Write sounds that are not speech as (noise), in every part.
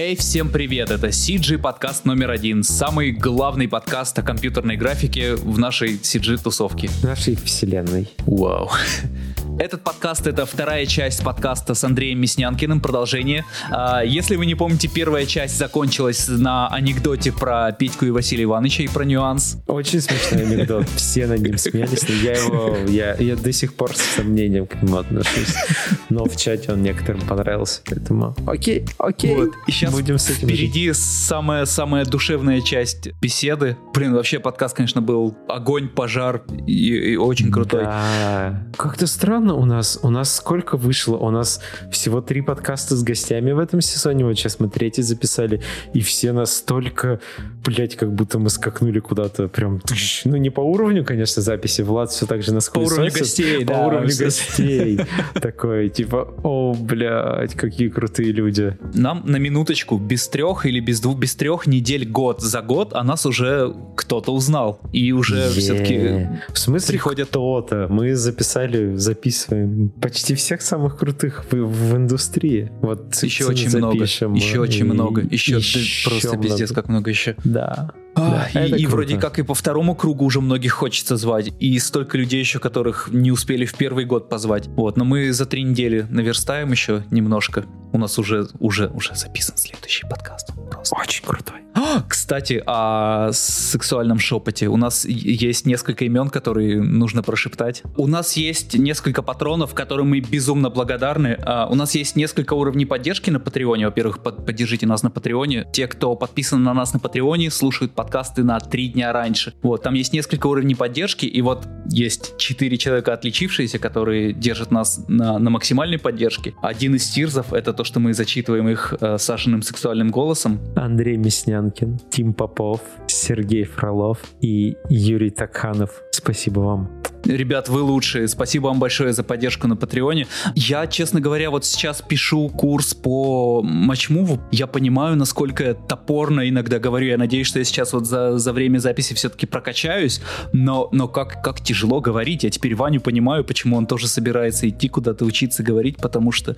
Эй, всем привет! Это CG подкаст номер один. Самый главный подкаст о компьютерной графике в нашей CG-тусовке. Нашей вселенной. Вау. Этот подкаст — это вторая часть подкаста с Андреем Мяснянкиным, продолжение. А, если вы не помните, первая часть закончилась на анекдоте про Петьку и Василия Ивановича и про нюанс. Очень смешной анекдот. Все над ним смеялись, но я его... Я, я до сих пор с сомнением к нему отношусь. Но в чате он некоторым понравился, поэтому окей, окей. Вот. И сейчас Будем с этим впереди самая-самая душевная часть беседы. Блин, вообще подкаст, конечно, был огонь, пожар и, и очень крутой. Да. Как-то странно странно у нас. У нас сколько вышло? У нас всего три подкаста с гостями в этом сезоне. Вот сейчас мы третий записали. И все настолько, блять, как будто мы скакнули куда-то прям... Ну, не по уровню, конечно, записи. Влад все так же нас По уровню гостей, По да, уровню гостей. Такой, типа, о, блядь, какие крутые люди. Нам на минуточку без трех или без двух, без трех недель год за год, а нас уже кто-то узнал. И уже все-таки В смысле приходят... кто-то? Мы записали, записывали записываем почти всех самых крутых в, в индустрии. Вот еще очень запишем, много. Еще очень много. Еще, еще просто много. пиздец, как много еще. Да. А, да, и, и вроде как и по второму кругу уже многих хочется звать. И столько людей еще, которых не успели в первый год позвать. Вот, но мы за три недели наверстаем еще немножко. У нас уже, уже, уже записан следующий подкаст. Просто. Очень крутой. А, кстати, о сексуальном шепоте. У нас есть несколько имен, которые нужно прошептать. У нас есть несколько патронов, которым мы безумно благодарны. А, у нас есть несколько уровней поддержки на Патреоне. Во-первых, под, поддержите нас на Патреоне. Те, кто подписан на нас на Патреоне, слушают подкасты на три дня раньше. Вот, там есть несколько уровней поддержки, и вот есть четыре человека отличившиеся, которые держат нас на, на максимальной поддержке. Один из тирзов — это то, что мы зачитываем их э, Сашиным сексуальным голосом. Андрей Мяснянкин, Тим Попов, Сергей Фролов и Юрий Такханов. Спасибо вам. Ребят, вы лучшие. Спасибо вам большое за поддержку на Патреоне. Я, честно говоря, вот сейчас пишу курс по матчмуву. Я понимаю, насколько я топорно иногда говорю. Я надеюсь, что я сейчас вот за, за время записи все-таки прокачаюсь. Но, но как, как тяжело говорить. Я теперь Ваню понимаю, почему он тоже собирается идти куда-то учиться говорить, потому что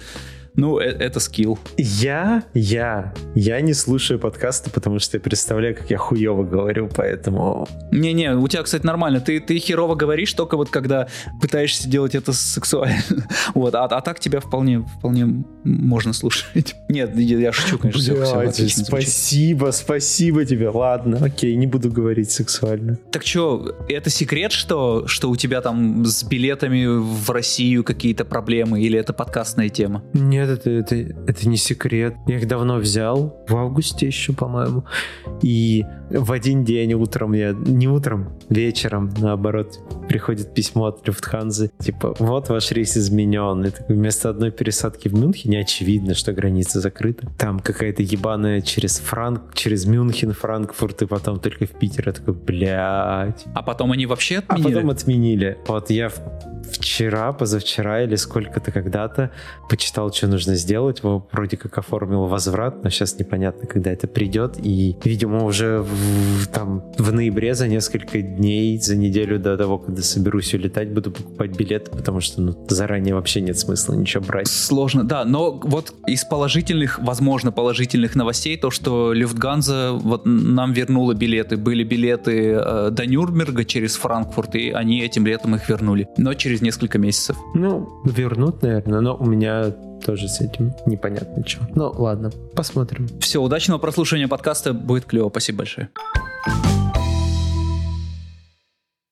ну, э, это скилл. Я, я, я не слушаю подкасты, потому что я представляю, как я хуево говорю, поэтому... Не-не, у тебя, кстати, нормально. Ты, ты херово говоришь только вот когда пытаешься делать это сексуально. (laughs) вот, а, а так тебя вполне, вполне можно слушать. (laughs) Нет, я, я шучу, конечно. Все, все спасибо, звучит. спасибо тебе. Ладно, окей, не буду говорить сексуально. Так что, это секрет, что, что у тебя там с билетами в Россию какие-то проблемы, или это подкастная тема? Не нет, это, это, это не секрет. Я их давно взял, в августе еще, по-моему. И в один день утром, я не утром, вечером, наоборот, приходит письмо от Люфтханзы, типа, вот ваш рейс изменен. И вместо одной пересадки в Мюнхене очевидно, что граница закрыта. Там какая-то ебаная через Франк, через Мюнхен, Франкфурт, и потом только в Питер. Я такой, блядь. А потом они вообще отменили? А потом отменили. Вот я вчера, позавчера или сколько-то когда-то почитал, что нужно сделать. Вроде как оформил возврат, но сейчас непонятно, когда это придет. И, видимо, уже в, там в ноябре за несколько дней, за неделю до того, когда соберусь улетать, буду покупать билеты, потому что ну, заранее вообще нет смысла ничего брать. Сложно, да. Но вот из положительных, возможно, положительных новостей, то, что Люфтганза вот нам вернула билеты. Были билеты э, до Нюрнберга через Франкфурт, и они этим летом их вернули. Но через через несколько месяцев. Ну, вернут, наверное, но у меня тоже с этим непонятно что. Ну, ладно, посмотрим. Все, удачного прослушивания подкаста, будет клево, спасибо большое.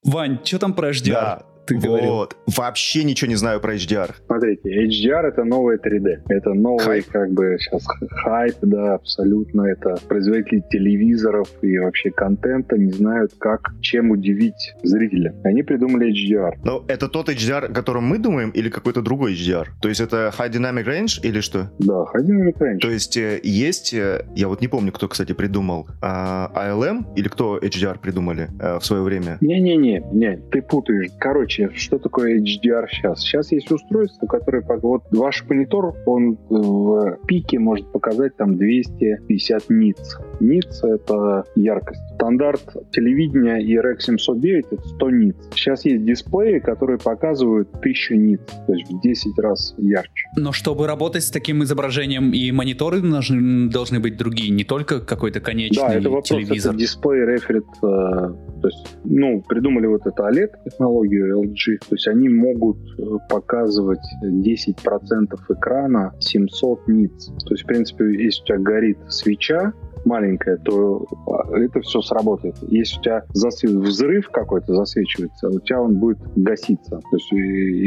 Вань, что там про HDR? Да, ты вот. говорил. Вообще ничего не знаю про HDR. Смотрите, HDR это новое 3D. Это новый, хайп. как бы сейчас хайп, да, абсолютно. Это производители телевизоров и вообще контента не знают, как, чем удивить зрителя. Они придумали HDR. Но это тот HDR, о котором мы думаем, или какой-то другой HDR? То есть это High Dynamic Range или что? Да, High Dynamic Range. То есть э, есть, э, я вот не помню, кто, кстати, придумал, ALM а или кто HDR придумали э, в свое время? Не-не-не, не, ты путаешь. Короче, Короче, что такое HDR сейчас? Сейчас есть устройство, которое... Вот ваш монитор, он в пике может показать там 250 ниц. Ниц — это яркость. Стандарт телевидения ERX 709 — это 100 ниц. Сейчас есть дисплеи, которые показывают 1000 ниц, то есть в 10 раз ярче. Но чтобы работать с таким изображением, и мониторы должны, должны быть другие, не только какой-то конечный да, это вопрос, телевизор. Это дисплей реферит, э, то есть, ну, придумали вот эту OLED-технологию LG, то есть они могут э, показывать 10% экрана 700 ниц. То есть, в принципе, если у тебя горит свеча, маленькая, то а, это все сработает. Если у тебя засвет, взрыв какой-то засвечивается, у тебя он будет гаситься. То есть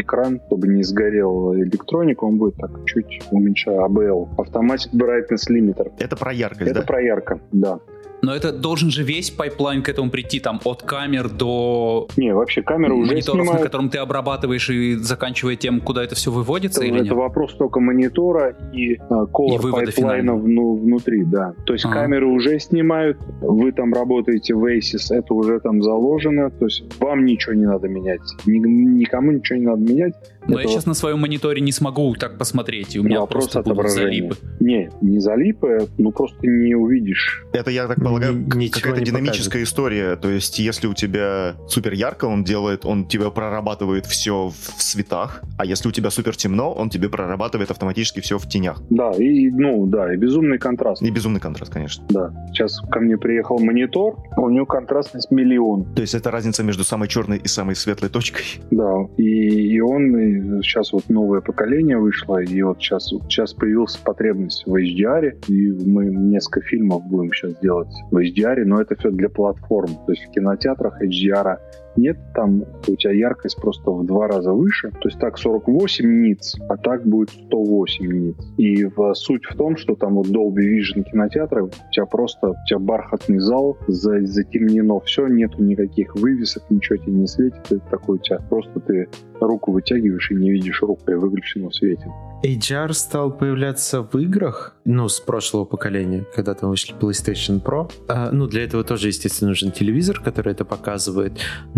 экран, чтобы не сгорел электроника, он будет так чуть уменьшать ABL. Automatic Brightness Limiter. Это про яркость, Это да? про ярко, да. Но это должен же весь pipeline к этому прийти, там, от камер до Не, вообще камеры уже мониторов, снимают. на котором ты обрабатываешь, и заканчивая тем, куда это все выводится, Это, или это нет? вопрос только монитора и а, И вывода пайплайна вну- внутри, да. То есть Ага. камеры уже снимают, вы там работаете в ACES, это уже там заложено, то есть вам ничего не надо менять, Ни- никому ничего не надо менять. Но я Это сейчас на своем мониторе не смогу так посмотреть, и у меня вопрос просто будут залипы. Не, не залипы, ну просто не увидишь. Это, я так полагаю, какая-то динамическая история. То есть, если у тебя супер ярко, он делает, он тебе прорабатывает все в цветах, а если у тебя супер темно, он тебе прорабатывает автоматически все в тенях. Да, и, ну, да, и безумный контраст. И безумный контраст, конечно. Да. Сейчас ко мне приехал монитор, у него контрастность миллион. То есть, это разница между самой черной и самой светлой точкой. Да, и, и он и сейчас вот новое поколение вышло, и вот сейчас, сейчас появилась потребность в HDR, и мы несколько фильмов будем сейчас делать в HDR, но это все для платформ. То есть в кинотеатрах HDR нет, там у тебя яркость просто в два раза выше. То есть так 48 ниц, а так будет 108 ниц. И в, суть в том, что там вот Dolby Vision кинотеатры, у тебя просто, у тебя бархатный зал, за, затемнено все, нету никаких вывесок, ничего тебе не светит. Это такой у тебя просто ты руку вытягиваешь и не видишь рук при выключенном свете. HDR стал появляться в играх, ну, с прошлого поколения, когда там вышли PlayStation Pro. А, ну, для этого тоже, естественно, нужен телевизор, который это показывает.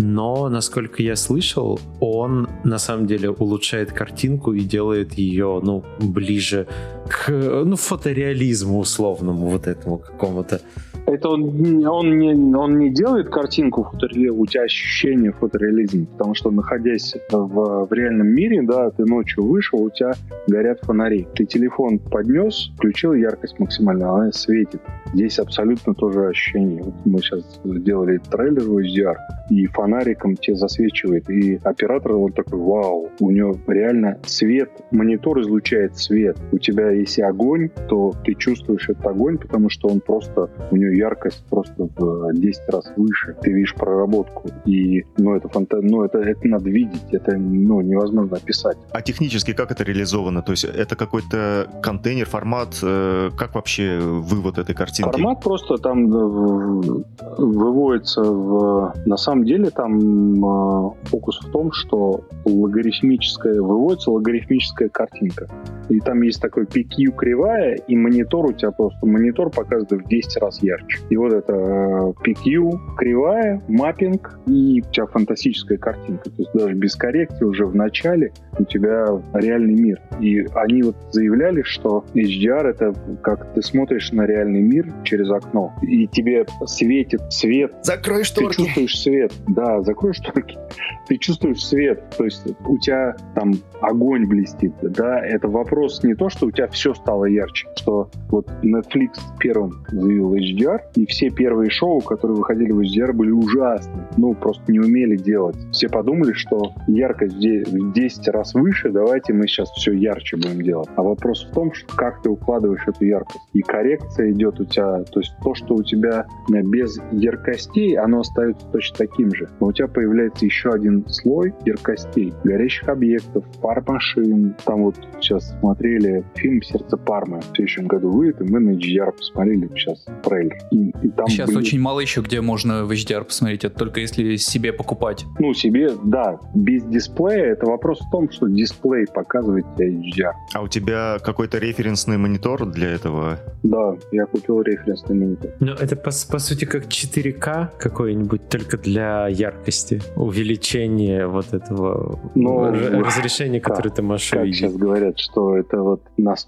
Но, насколько я слышал, он на самом деле улучшает картинку и делает ее, ну, ближе к, ну, фотореализму условному вот этому какому-то. Это он, он, не, он не делает картинку фотореализма, у тебя ощущение фотореализма, потому что находясь в, в реальном мире, да, ты ночью вышел, у тебя горят фонари. Ты телефон поднес, включил яркость максимально, она светит. Здесь абсолютно тоже ощущение. Вот мы сейчас сделали трейлер в HDR, и фонариком тебе засвечивает, и оператор вот такой, вау, у него реально свет, монитор излучает свет. У тебя если огонь, то ты чувствуешь этот огонь, потому что он просто, у него яркость просто в 10 раз выше. Ты видишь проработку. И, ну, это фанта... ну, это, это надо видеть, это, ну, невозможно описать. А технически как это реализовано? То есть, это какой-то контейнер, формат? э, Как вообще вывод этой картинки? Формат просто там э, выводится в... На самом деле там э, фокус в том, что логарифмическая, выводится логарифмическая картинка. И там есть такой PQ кривая, и монитор у тебя просто, монитор показывает в 10 раз ярче. И вот это э, PQ кривая, маппинг, и у тебя фантастическая картинка. То есть даже без коррекции уже в начале у тебя реальный мир. И они вот заявляли, что HDR это как ты смотришь на реальный мир через окно, и тебе светит свет Закрой ты шторки! чувствуешь свет. Да, закрой шторки. (laughs) Ты чувствуешь свет. То есть у тебя там огонь блестит. Да, это вопрос не то, что у тебя все стало ярче, что вот Netflix первым заявил HDR, и все первые шоу, которые выходили в HDR, были ужасны. Ну, просто не умели делать. Все подумали, что яркость в де- в 10 раз выше, давайте мы сейчас все ярче будем делать. А вопрос в том, что как ты укладываешь эту яркость. И коррекция идет у тебя, то есть то, что у тебя э, без яркостей, оно остается точно таким же. Но у тебя появляется еще один слой яркостей. Горящих объектов, пар машин. Там вот сейчас смотрели фильм «Сердце Пармы». В следующем году выйдет, и мы на HDR посмотрели сейчас трейлер. И, и там Сейчас были- очень мало еще, где можно в HDR посмотреть, это только если себе покупать. Ну, себе, да, без дисплея. Это вопрос в том, что дисплей показывает тебе HDR. А у тебя какой-то референсный монитор для этого? Да, я купил референсный монитор. Ну, это по, по сути как 4К какой-нибудь, только для яркости, увеличение вот этого Но- р- разрешения, которое ты можешь Как увидеть. сейчас говорят, что это вот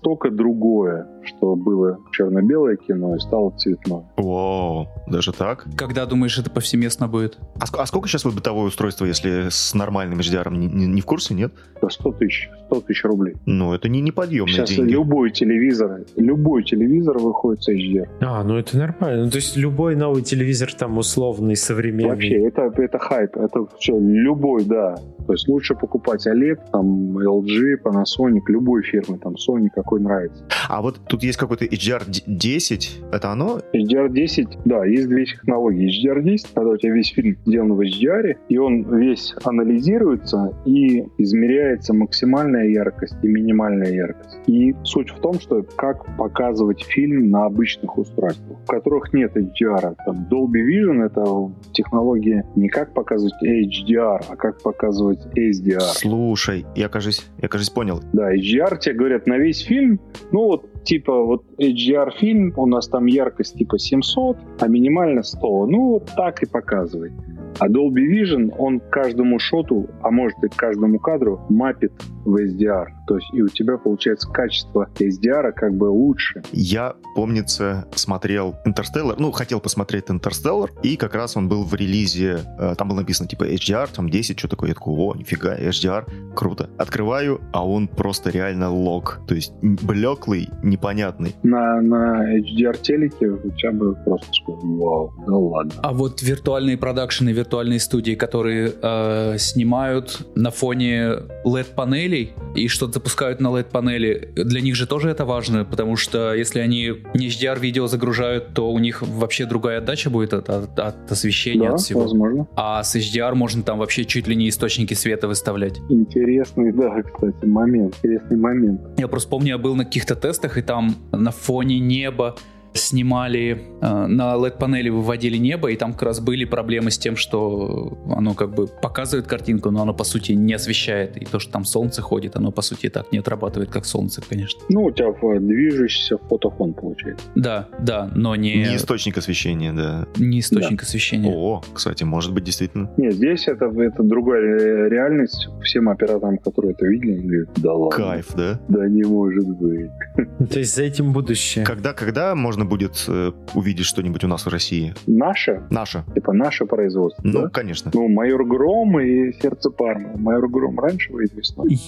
настолько другое, что было черно-белое кино и стало цветное. О, даже так? Когда думаешь, это повсеместно будет? А, ск- а сколько сейчас вот бытовое устройство, если с нормальным HDR? Не, не- не в курсе, нет? За 100 тысяч, 100 тысяч рублей. Ну, это не неподъемные Сейчас деньги. любой телевизор, любой телевизор выходит с HDR. А, ну это нормально. Ну, то есть любой новый телевизор там условный, современный. Вообще, это, это хайп, это все, любой, да. То есть лучше покупать OLED, там, LG, Panasonic, любой фирмы, там, Sony, какой нравится. А вот тут есть какой-то HDR10, это оно? HDR10, да, есть две технологии. HDR10, когда у тебя весь фильм сделан в HDR, и он весь анализируется и измеряется максимальная яркость и минимальная яркость. И суть в том, что как показывать фильм на обычных устройствах, в которых нет HDR. Там Dolby Vision — это технология не как показывать HDR, а как показывать HDR. Слушай, я, кажется, я, кажется, понял. Да, HDR тебе говорят на весь фильм, ну вот типа вот HDR фильм, у нас там яркость типа 700, а минимально 100. Ну вот так и показывай. А Dolby Vision, он каждому шоту, а может и каждому кадру мапит в HDR. То есть и у тебя получается качество HDR как бы лучше. Я, помнится, смотрел Интерстеллар, ну, хотел посмотреть Интерстеллар, и как раз он был в релизе, э, там было написано, типа, HDR, там 10, что такое, я такой, о, нифига, HDR, круто. Открываю, а он просто реально лог, то есть блеклый, непонятный. На, на HDR телеке у тебя бы просто сказал, вау, да ладно. А вот виртуальные продакшены, виртуальные студии, которые э, снимают на фоне LED-панелей и что-то запускают на LED-панели, для них же тоже это важно, потому что если они не HDR-видео загружают, то у них вообще другая отдача будет от, от- от освещения, Да, от всего. возможно. А с HDR можно там вообще чуть ли не источники света выставлять. Интересный, да, кстати, момент. Интересный момент. Я просто помню, я был на каких-то тестах, и там на фоне неба снимали, э, на LED-панели выводили небо, и там как раз были проблемы с тем, что оно как бы показывает картинку, но оно по сути не освещает. И то, что там солнце ходит, оно по сути так не отрабатывает, как солнце, конечно. Ну, у тебя в- движущийся фотофон получается. Да, да, но не, Не источник освещения, да. не источник освещения. О, кстати, может быть, действительно. Нет, здесь это, это другая ре- реальность. Всем операторам, которые это видели, говорят, да ладно. Кайф, да? Да не может быть. (laughs) То есть за этим будущее. Когда, когда можно будет э, увидеть что-нибудь у нас в России? Наше, Наше. типа наше производство, Ну, да? конечно. Ну, Майор Гром и Сердце Парма. Майор Гром раньше выйдет весной.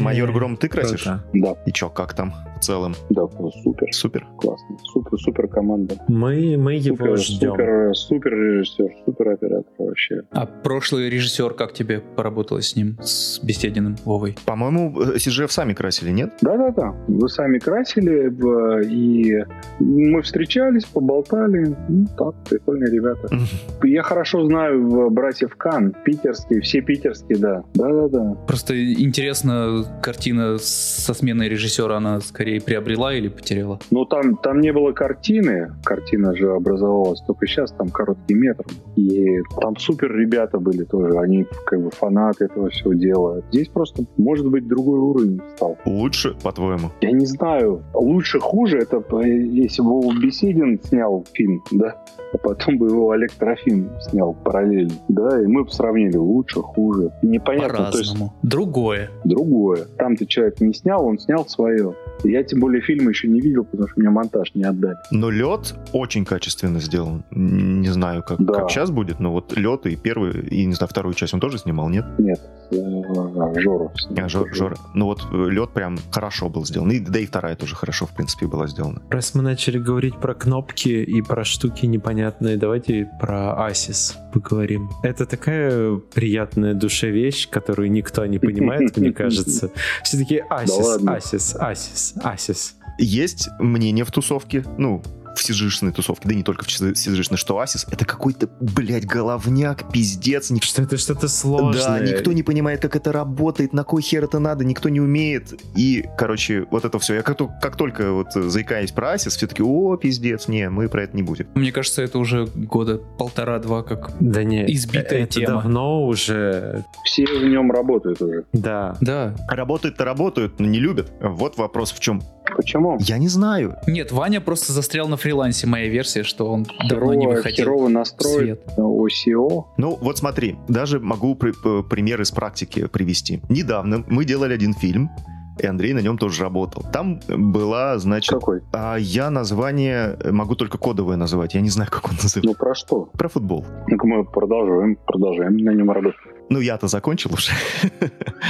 Майор Гром ты красишь? Круто. Да, И чё, как там в целом? да, ну, супер. Супер. Классно. Супер, супер команда. Мы, мы его Супер, ждем. супер, супер режиссер, супер оператор вообще. А прошлый режиссер, как тебе поработалось с ним, с Бесединым Вовой? По-моему, э, CGF сами красили, нет? Да-да-да, вы сами красили, и мы встречались, поболтали. Ну, так, прикольные ребята. Я хорошо знаю в братьев Кан, питерские, все питерские, да. Да-да-да. Просто интересно, картина со сменой режиссера, она скорее приобрела или потеряла? Но там, там не было картины, картина же образовалась только сейчас, там короткий метр. И там супер ребята были тоже, они как бы фанаты этого всего дела. Здесь просто, может быть, другой уровень стал. Лучше, по-твоему? Я не знаю, лучше, хуже, это э, если бы Беседин снял фильм, да, а потом бы его Олег Трофим снял параллельно, да, и мы бы сравнили лучше, хуже. Непонятно, то есть. Другое. другое. Там-то человек не снял, он снял свое. Я тем более фильм еще не видел, потому что мне монтаж не отдали. Но лед очень качественно сделан. Не знаю, как, Да. как сейчас будет, но вот лед и первый, и не знаю, вторую часть он тоже снимал, нет? Нет, э, а, снял. А, Жор, Жора. Ну вот лед прям хорошо был сделан. И, да и вторая тоже хорошо, в принципе, была сделана. Раз мы начали говорить про кнопки и про штуки непонятные, давайте про ACES поговорим. Это такая приятная душе вещь, которую никто не понимает, мне (laughs) кажется. Все такие ACES. ACES, ACES, ACES. Есть мнение в тусовке, ну, в сижишной тусовке, да и не только в сижишной, что Асис это какой-то, блядь, головняк, пиздец. Ник- Что это что-то сложное. Да, никто не понимает, как это работает, на кой хер это надо, никто не умеет. И, короче, вот это все. Я как, как только вот заикаюсь про Асис, все таки о, пиздец, не, мы про это не будем. Мне кажется, это уже года полтора-два как... Да не, Избитая это тема. давно уже, Все в нем работают уже. да. Да. Работают-то работают, но не любят. Вот вопрос в чем. Почему? Я не знаю. Нет, Ваня просто застрял на фрилансе, моя версия, что он давно не Херово, выходил херово свет. OCO. Ну, вот смотри, даже могу при- п- пример из практики привести. Недавно мы делали один фильм, и Андрей на нем тоже работал. Там была, значит... Какой? А я название могу только кодовое называть, я не знаю, как он (laughs) называется. Ну, про что? Про футбол. Ну-ка мы продолжаем, продолжаем на нем работать. Ну, я-то закончил уже.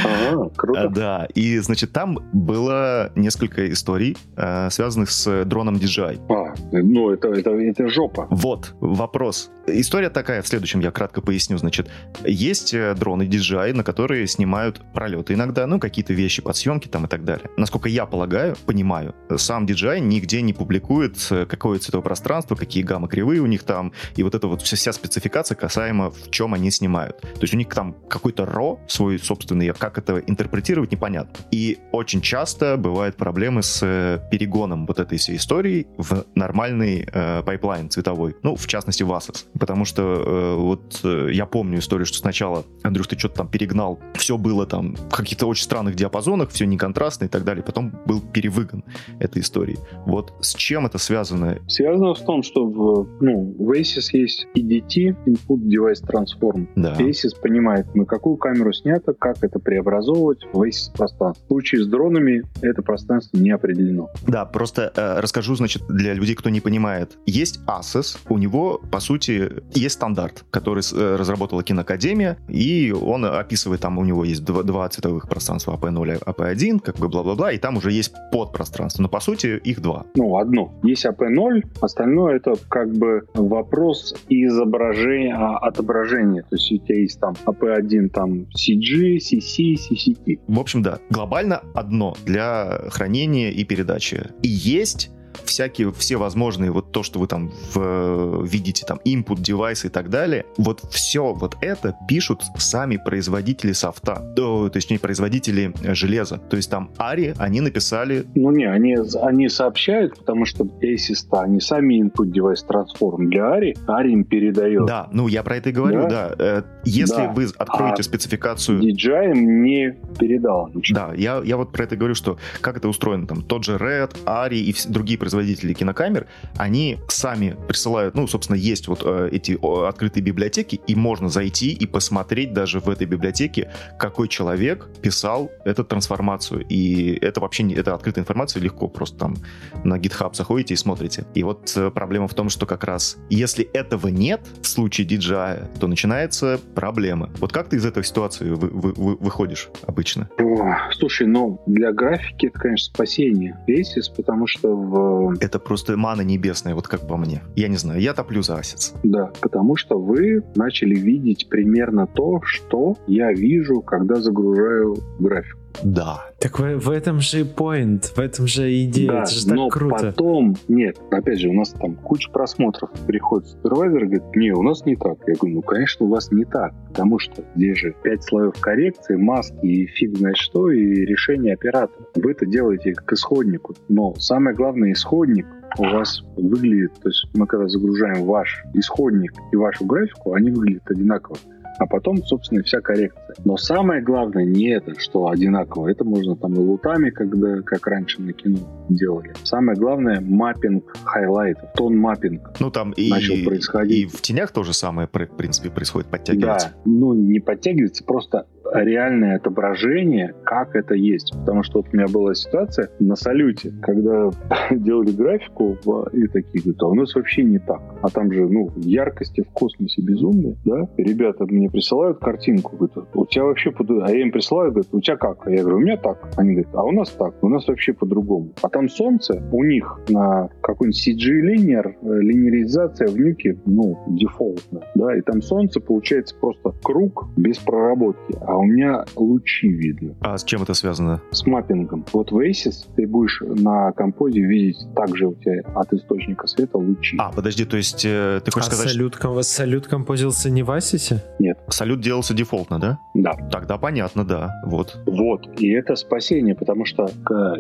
Ага, круто. Да, и, значит, там было несколько историй, э, связанных с дроном DJI. А, ну это, это, это жопа. Вот, вопрос. История такая, в следующем я кратко поясню. Значит, есть э, дроны DJI, на которые снимают пролеты иногда, ну, какие-то вещи, подсъемки там и так далее. Насколько я полагаю, понимаю, сам DJI нигде не публикует, э, какое цветовое пространство, какие гаммы-кривые у них там, и вот эта вот вся, вся спецификация касаемо, в чем они снимают. То есть у них там какой-то RAW свой собственный, как это интерпретировать, непонятно. И очень часто бывают проблемы с э, перегоном вот этой всей истории в нормальный э, pipeline цветовой. Ну, в частности, в ACES. Потому что э, вот э, я помню историю, что сначала, Андрюш, ты что-то там перегнал, все было там в каких-то очень странных диапазонах, все не контрастно и так далее. Потом был перевыгон этой истории. Вот с чем это связано? Связано в том, что в, ну, в ASIS есть EDT, Input Device Transform. Да. ASIS понимает, на какую камеру снято, как это преобразовывать в пространство. В случае с дронами это пространство не определено. Да, просто э, расскажу, значит, для людей, кто не понимает. Есть ASUS, у него, по сути, есть стандарт, который э, разработала киноакадемия, и он описывает, там у него есть два, два цветовых пространства, AP0 и AP1, как бы бла-бла-бла, и там уже есть подпространство, но по сути их два. Ну, одно. Есть AP0, остальное это как бы вопрос изображения, а, отображения. То есть у тебя есть там AP1, там CG, CC, CCT. В общем, да, глобально одно для хранения и передачи. И есть всякие, все возможные, вот то, что вы там в, видите, там, input девайсы и так далее, вот все вот это пишут сами производители софта, то, точнее, производители железа. То есть там Ари, они написали... Ну не, они, они сообщают, потому что ASIS, они сами input девайс трансформ для Ари, Ари им передает. Да, ну я про это и говорю, да. да. Э, если да. вы откроете а спецификацию... DJI не передал ничего. Да, я, я вот про это говорю, что как это устроено, там, тот же Red, Ари и другие производители кинокамер, они сами присылают, ну, собственно, есть вот э, эти открытые библиотеки, и можно зайти и посмотреть даже в этой библиотеке, какой человек писал эту трансформацию. И это вообще не, это открытая информация, легко просто там на GitHub заходите и смотрите. И вот э, проблема в том, что как раз если этого нет в случае DJI, то начинается проблема. Вот как ты из этой ситуации вы, вы, вы, выходишь обычно? О, слушай, ну, для графики это, конечно, спасение Basis, потому что в... Это просто мана небесная, вот как по мне. Я не знаю, я топлю за Асец. Да, потому что вы начали видеть примерно то, что я вижу, когда загружаю графику. Да. Так в, в этом же point, в этом же идея, да, это же так но круто. потом, нет, опять же, у нас там куча просмотров, приходит супервайзер и говорит, не, у нас не так. Я говорю, ну, конечно, у вас не так, потому что здесь же пять слоев коррекции, маски и фиг знает что, и решение оператора. Вы это делаете к исходнику, но самое главное, исходник у вас выглядит, то есть мы когда загружаем ваш исходник и вашу графику, они выглядят одинаково а потом, собственно, вся коррекция. Но самое главное не это, что одинаково. Это можно там и LUT ами, когда, как раньше на кино делали. Самое главное mapping highlight ов, tone mapping. Ну там и, начал происходить. и в тенях тоже самое, в принципе, происходит, подтягивается. Да, ну не подтягивается, просто реальное отображение, как это есть. Потому что вот у меня была ситуация на салюте, когда (laughs) делали графику, и такие говорят, а у нас вообще не так. А там же, ну, яркости в космосе безумные, да? И ребята мне присылают картинку, говорят, у тебя вообще по А я им присылаю, говорят, у тебя как? А я говорю, у меня так. Они говорят, а у нас так, у нас вообще по-другому. А там солнце, у них на какой-нибудь CG linear, э, линеризация в нюке, ну, дефолтно, да, и там солнце получается просто круг без проработки. А а у меня лучи видно. А с чем это связано? С маппингом. Вот в Aces ты будешь на композе видеть также у тебя от источника света лучи. А, подожди, то есть э, ты хочешь а сказать... Салют, что... салют композился не в Асисе? Нет. Салют делался дефолтно, да? Да. Тогда понятно, да. Вот. Вот. И это спасение, потому что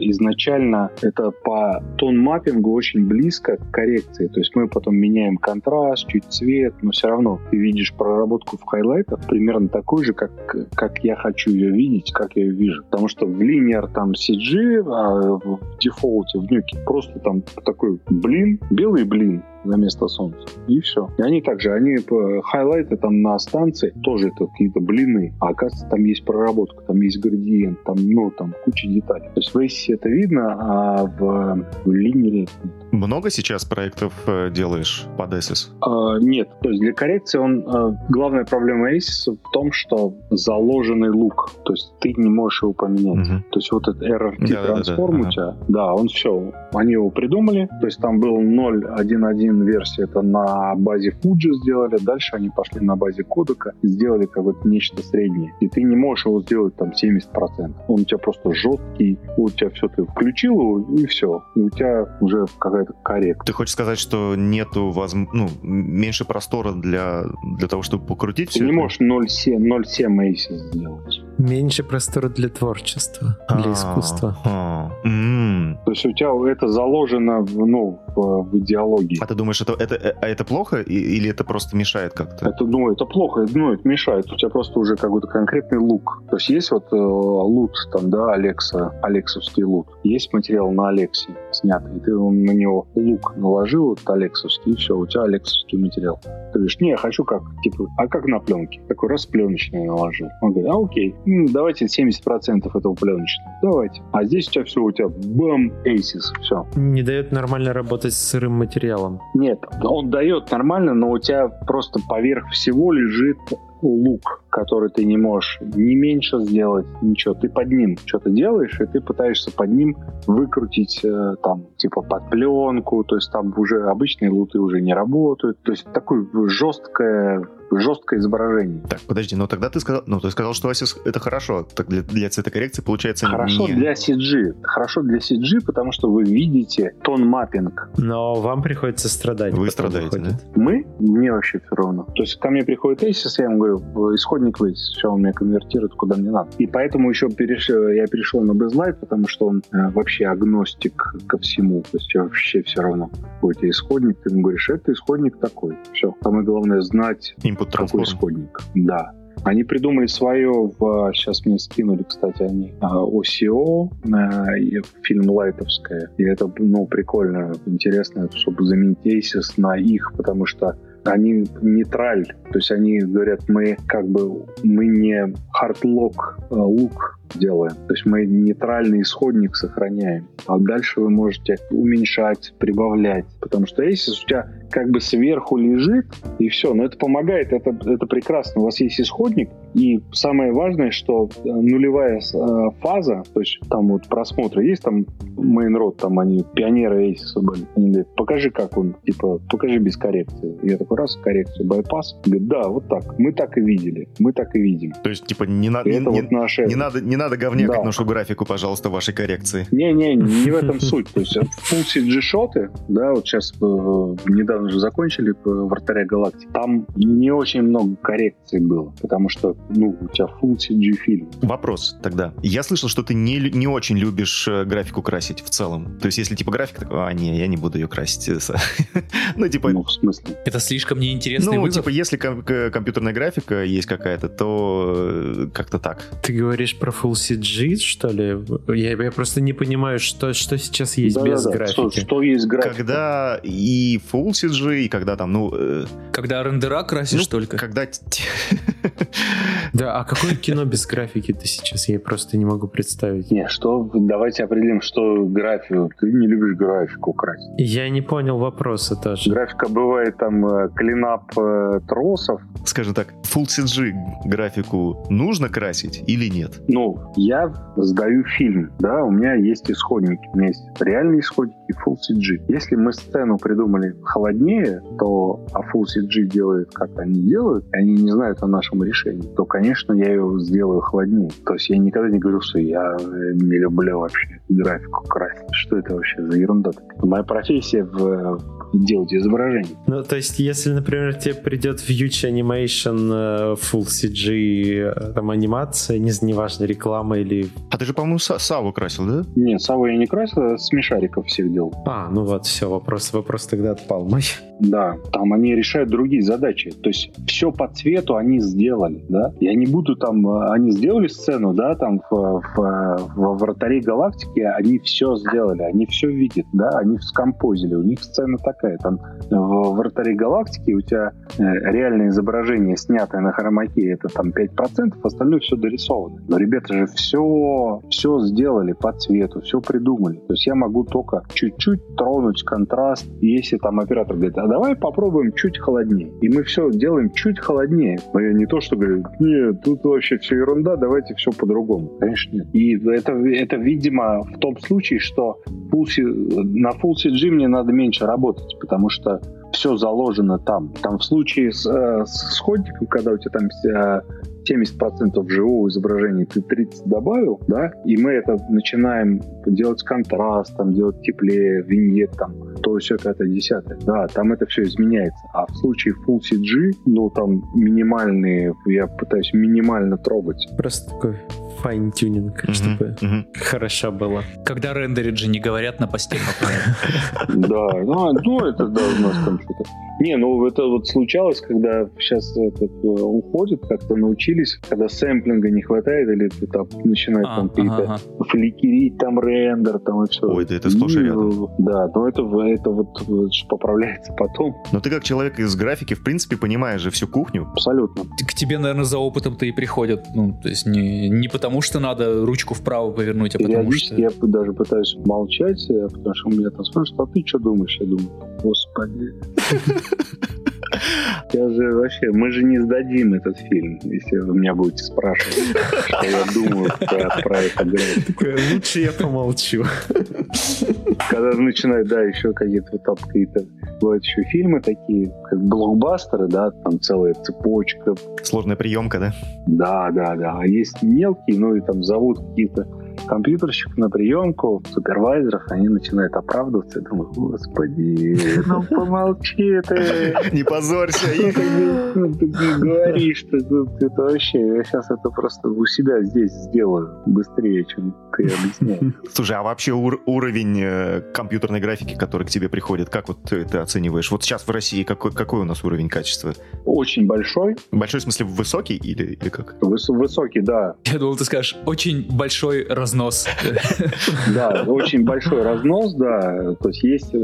изначально это по тон маппингу очень близко к коррекции. То есть мы потом меняем контраст, чуть цвет, но все равно ты видишь проработку в хайлайтах примерно такой же, как, как как я хочу ее видеть, как я ее вижу. Потому что в линейер там CG, а в дефолте, в нюке, просто там такой блин, белый блин, за место солнца. И все. И они также, они хайлайты там на станции тоже это какие-то блины. А оказывается, там есть проработка, там есть градиент, там, ну, там куча деталей. То есть в ACE это видно, а в, в линии много сейчас проектов э, делаешь под ASIS? А, нет. То есть для коррекции он... А, главная проблема ASIS в том, что заложенный лук. То есть ты не можешь его поменять. Угу. То есть вот этот RRT да, да, да, у тебя, да, он все. Они его придумали. То есть там был 0.1.1 версия, это на базе Fuji сделали. Дальше они пошли на базе кодека и сделали какое-то нечто среднее. И ты не можешь его сделать там 70%. Он у тебя просто жесткий. У тебя все, ты включил его, и все. И у тебя уже какая-то корректно. Ты хочешь сказать, что нету воз... ну, меньше простора для, для того, чтобы покрутить Ты все не это? можешь 0,7 0,7 ACES сделать. Меньше простора для творчества, для искусства. То есть у тебя это заложено в, ну, в, в идеологии. А ты думаешь, это, это, э, а это плохо или это просто мешает как-то? Это, ну, это плохо, ну, это мешает. У тебя просто уже какой-то конкретный лук. То есть есть вот э, лут, там, да, Алекса, Алексовский лут. Есть материал на Алексе снятый, и ты на него лук наложил, вот Алексовский, и все, у тебя Алексовский материал. Ты говоришь, не, я хочу как, типа, а как на пленке? Такой раз пленочный наложил. Он говорит, а окей, ну, давайте 70% этого пленочного. Давайте. А здесь у тебя все, у тебя бам, Aces, все. Не дает нормально работать с сырым материалом. Нет, он дает нормально, но у тебя просто поверх всего лежит лук, который ты не можешь ни меньше сделать, ничего. Ты под ним что-то делаешь, и ты пытаешься под ним выкрутить э, там типа под пленку, то есть там уже обычные луты уже не работают. То есть такое жесткое жесткое изображение. Так, подожди, но тогда ты сказал, ну ты сказал, что Oasis это хорошо, так для, для цветокоррекции получается Хорошо не... для CG, хорошо для CG, потому что вы видите тон маппинг. Но вам приходится страдать. Вы страдаете, выходит. да? Мы? Мне вообще все равно. То есть ко мне приходит Asus, я ему говорю, исходник вы, все он меня конвертирует куда мне надо. И поэтому еще перешел, я перешел на Bezlight, потому что он э, вообще агностик ко всему. То есть вообще все равно. Какой у тебя исходник, ты ему говоришь, это исходник такой. Все. Самое главное знать Input какой исходник. Да. Они придумали свое, в, сейчас мне скинули, кстати, они OCIO, э, FilmLight овская. И это, ну, прикольно, интересно, чтобы заменить ACES на их, потому что они нейтраль, то есть они говорят, мы как бы, мы не hardlock look делаем, то есть мы нейтральный исходник сохраняем, а дальше вы можете уменьшать, прибавлять, потому что если у тебя как бы сверху лежит, и все. Но это помогает, это, это прекрасно. У вас есть исходник, и самое важное, что э, нулевая э, фаза, то есть там вот просмотры есть, там мейнрод, там они пионеры Aces были. Они говорят, покажи, как он, типа, покажи без коррекции. Я такой раз, коррекцию, байпас. Говорит, да, вот так. Мы так и видели. Мы так и видим. То есть, типа, не, на, не, вот наше... не, надо, не надо говнякать да. нашу графику, пожалуйста, вашей коррекции. Не-не, не в этом (laughs) суть. То есть, full CG-шоты, да, вот сейчас э, недавно же закончили «Вратаря галактики», там не очень много коррекций было, потому что, ну, у тебя full CG фильм. Вопрос тогда. Я слышал, что ты не, не очень любишь э, графику красить в целом. То есть, если, типа, графика такой, а, не, я не буду ее красить. (laughs) ну, типа... Ну, в смысле? Это слишком неинтересный Ну, вызов. типа, если ком- компьютерная графика есть какая-то, то э, как-то так. Ты говоришь про Full CG, что ли? Я, я просто не понимаю, что, что сейчас есть да, без да, графики. Что, что есть графика? Когда и Full CG CG, и когда там, ну... Э, когда рендера красишь ну, только. Когда... (laughs) Да, а какое кино без графики ты сейчас? Я просто не могу представить. Не, что... Давайте определим, что графику. Ты не любишь графику красить. Я не понял вопроса тоже. Графика бывает там э, клинап э, тросов. Скажем так, Full CG графику нужно красить или нет? Ну, я сдаю фильм, да, у меня есть исходники. У меня есть реальные исходники Full CG. Если мы сцену придумали холоднее, то а Full CG делает, как они делают, и они не знают о нашем решении, то, конечно, я ее сделаю холоднее. То есть я никогда не говорю, что я не люблю вообще графику красить. Что это вообще за ерунда? Моя профессия в делать изображение. Ну, то есть, если, например, тебе придет Future Animation, э, Full CG, э, там, анимация, не, неважно, реклама или... А ты же, по-моему, Саву красил, да? Нет, Саву я не красил, а смешариков всех делал. А, ну вот, все, вопрос, вопрос тогда отпал мой. Да, там они решают другие задачи. То есть все по цвету они сделали, да. Я не буду там, э, они сделали сцену, да, там в, в, в вратаре галактики, они все сделали, они все видят, да, они скомпозили, у них сцена такая такая. Там в вратаре галактики у тебя э, реальное изображение, снятое на хромаке, это там 5%, остальное все дорисовано. Но ребята же все, все сделали по цвету, все придумали. То есть я могу только чуть-чуть тронуть контраст, если там оператор говорит, а давай попробуем чуть холоднее. И мы все делаем чуть холоднее. Но я не то, что говорю, нет, тут вообще все ерунда, давайте все по-другому. Конечно, нет. И это, это, видимо, в том случае, что на Full CG мне надо меньше работать, потому что все заложено там. Там в случае с, э, с сходником, когда у тебя там э, 70% живого изображения ты 30 добавил, да, и мы это начинаем делать контраст, там, делать теплее, виньет, там, то все это десятое. Да, там это все изменяется. А в случае Full CG, ну, там минимальные, я пытаюсь минимально трогать. Просто такой fine-tuning, mm-hmm. чтобы mm-hmm. хорошо было. Когда рендерит же не говорят на посте (laughs) Да, ну, ну это да, у нас там что-то. Не, ну это вот случалось, когда сейчас этот э, уходит, как-то научились, когда sampling а не хватает, или ты там начинает там какие-то flicker ить, там рендер, там и все. Ой, да это сплошь рядом. Да, но это, это вот поправляется потом. Но ты как человек из графики, в принципе, понимаешь же всю кухню. Абсолютно. К тебе, наверное, за опытом-то и приходят, ну, то есть не, не потому потому что надо ручку вправо повернуть, а потому что... я даже пытаюсь молчать, э, потому что у меня там спрашивают, а ты что думаешь? Я думаю, господи. (laughs) Я же вообще, мы же не сдадим этот фильм, если вы меня будете спрашивать, что я думаю про, про это. Лучше я помолчу. Когда начинают, да, еще какие-то вот там какие-то бывают еще фильмы такие, как блокбастеры, да, там целая цепочка. Сложная приемка, да? Да, да, да. А есть мелкие, ну и там зовут какие-то компьютерщик на приемку, супервайзеров, они начинают оправдываться. Я думаю, господи, ну помолчи ты. (laughs) Не позорься. (laughs) Ну, ты не говори, что это вообще, я сейчас это просто у себя здесь сделаю быстрее, чем ты объясняешь. (laughs) Слушай, а вообще уровень э, компьютерной графики, который к тебе приходит, как вот ты это оцениваешь? Вот сейчас в России какой, какой у нас уровень качества? Очень большой. Большой в смысле высокий или, или как? Выс, высокий, да. Я думал, ты скажешь, очень большой разнос. Да, очень большой разнос, да. То есть есть,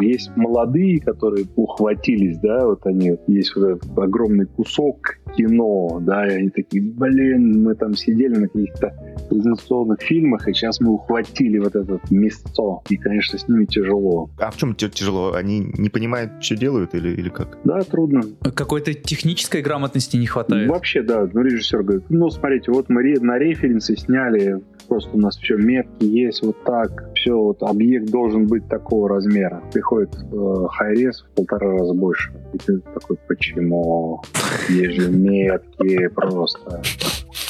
есть молодые, которые ухватились, да, вот они, есть вот этот огромный кусок кино, да, и они такие, блин, мы там сидели на каких-то презентационных фильмах, и сейчас мы ухватили вот это место. И, конечно, с ними тяжело. А в чем тяжело? Они не понимают, что делают или, или как? Да, трудно. Какой-то технической грамотности не хватает? Вообще, да. Ну, режиссер говорит, ну, смотрите, вот мы на референсе сняли просто у нас все метки есть вот так, все, вот объект должен быть такого размера. Приходит э, в полтора раза больше. И ты такой, почему? Есть же метки просто.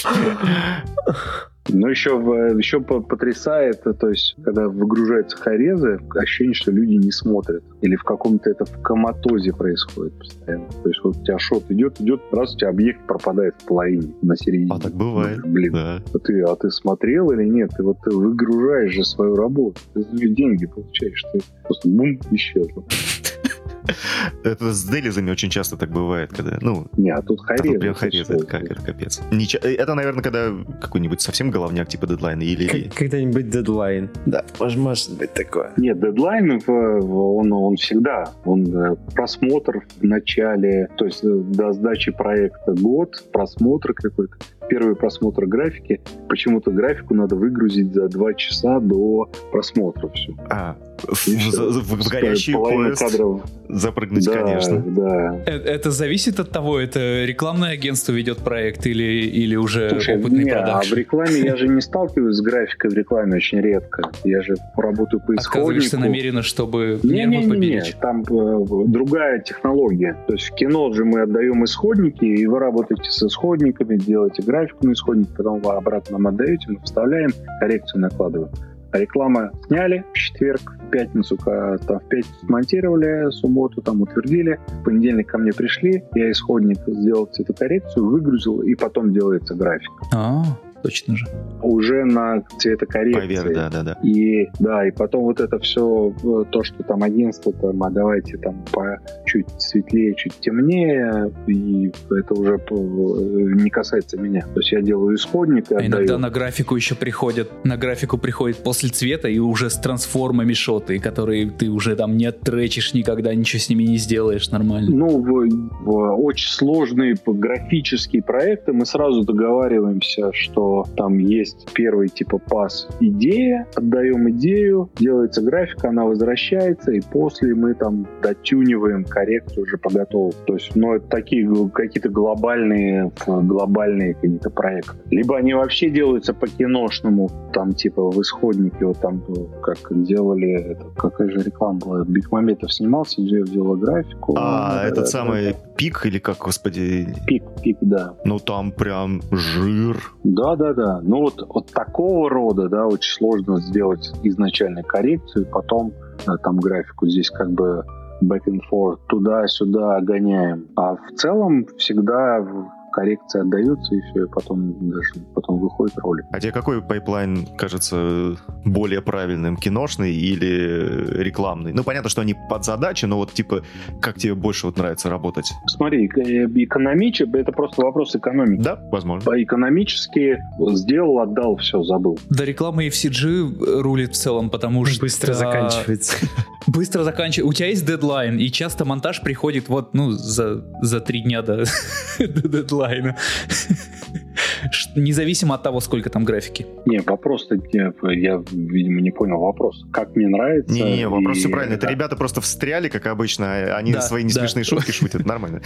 (laughs) Но еще, еще потрясает, то есть, когда выгружаются хорезы, ощущение, что люди не смотрят. Или в каком-то это в коматозе происходит постоянно. То есть вот у тебя шот идет, идет, раз у тебя объект пропадает в половине на середине. А так бывает. Ну, блин, да. а, ты, а ты смотрел или нет? Ты вот ты выгружаешь же свою работу. Ты деньги получаешь. Ты просто бум, исчез. (laughs) Это с делизами очень часто так бывает, когда, ну... Не, а тут харезы. Прям харезы, это как, это капец. Ничего, это, наверное, когда какой-нибудь совсем головняк типа дедлайн или... Когда-нибудь дедлайн. Да, может, может быть такое. Нет, дедлайн, он, он всегда. Он э, просмотр в начале, то есть э, до сдачи проекта год, просмотр какой-то первый просмотр графики. Почему-то графику надо выгрузить за два часа до просмотра все. А, в, в, в горящий поезд кадров. запрыгнуть, да, конечно. Да. Это, это зависит от того, это рекламное агентство ведет проект или, или уже Слушай, опытный не, продакшн? А в рекламе я же не сталкиваюсь с графикой в рекламе очень редко. Я же работаю по исходнику. Отказываешься намеренно, чтобы не, не, не, поберечь? Не, там э, другая технология. То есть в кино же мы отдаем исходники, и вы работаете с исходниками, делаете графику на исходник, потом вы обратно нам отдаете, мы вставляем, коррекцию накладываем. Реклама сняли в четверг, в пятницу, там, в пятницу смонтировали, в субботу там утвердили, в понедельник ко мне пришли, я исходник сделал цветокоррекцию, выгрузил, и потом делается график. А, точно же. Уже на цветокоррекции. Поверх, да, да, да. И да, и потом вот это все, то, что там агентство, там, а давайте там по чуть светлее, чуть темнее, и это уже не касается меня. То есть я делаю исходник и а Иногда на графику еще приходят, на графику приходит после цвета и уже с трансформами шоты, которые ты уже там не оттречишь никогда, ничего с ними не сделаешь нормально. Ну, в, в очень сложные графические проекты мы сразу договариваемся, что там есть первый типа пас идея, отдаем идею, делается графика, она возвращается, и после мы там дотюниваем коррекцию уже по готову. То есть, ну, это такие какие-то глобальные, глобальные какие-то проекты. Либо они вообще делаются по киношному, там типа в исходнике, вот там как делали, это, какая же реклама была, Бекмаметов снимался, делал графику. А, ну, этот да, самый да. пик или как, господи? Пик, пик, да. Ну там прям жир. Да, да, да. Ну вот, вот такого рода, да, очень сложно сделать изначально коррекцию, потом да, там графику здесь как бы back and forth, туда-сюда гоняем. А в целом всегда коррекции отдаются, и все, и потом даже потом выходит ролик. А тебе какой pipeline кажется более правильным, киношный или рекламный? Ну, понятно, что они под задачи, но вот типа, как тебе больше вот нравится работать? Смотри, э, экономичи, это просто вопрос экономики. Да, возможно. Экономически сделал, отдал, все, забыл. Да, реклама и в CG рулит в целом, потому что... Быстро заканчивается. (laughs) Быстро заканчивается. У тебя есть дедлайн, и часто монтаж приходит вот, ну, за, за три дня до (laughs) дедлайна дедлайна. Независимо от того, сколько там графики. Не, вопрос-то, я, видимо, не понял вопрос. Как мне нравится. Не-не, вопрос и... все правильно. Это ребята просто встряли, как обычно, а они да, свои несмешные да. шутки шутят. Нормально.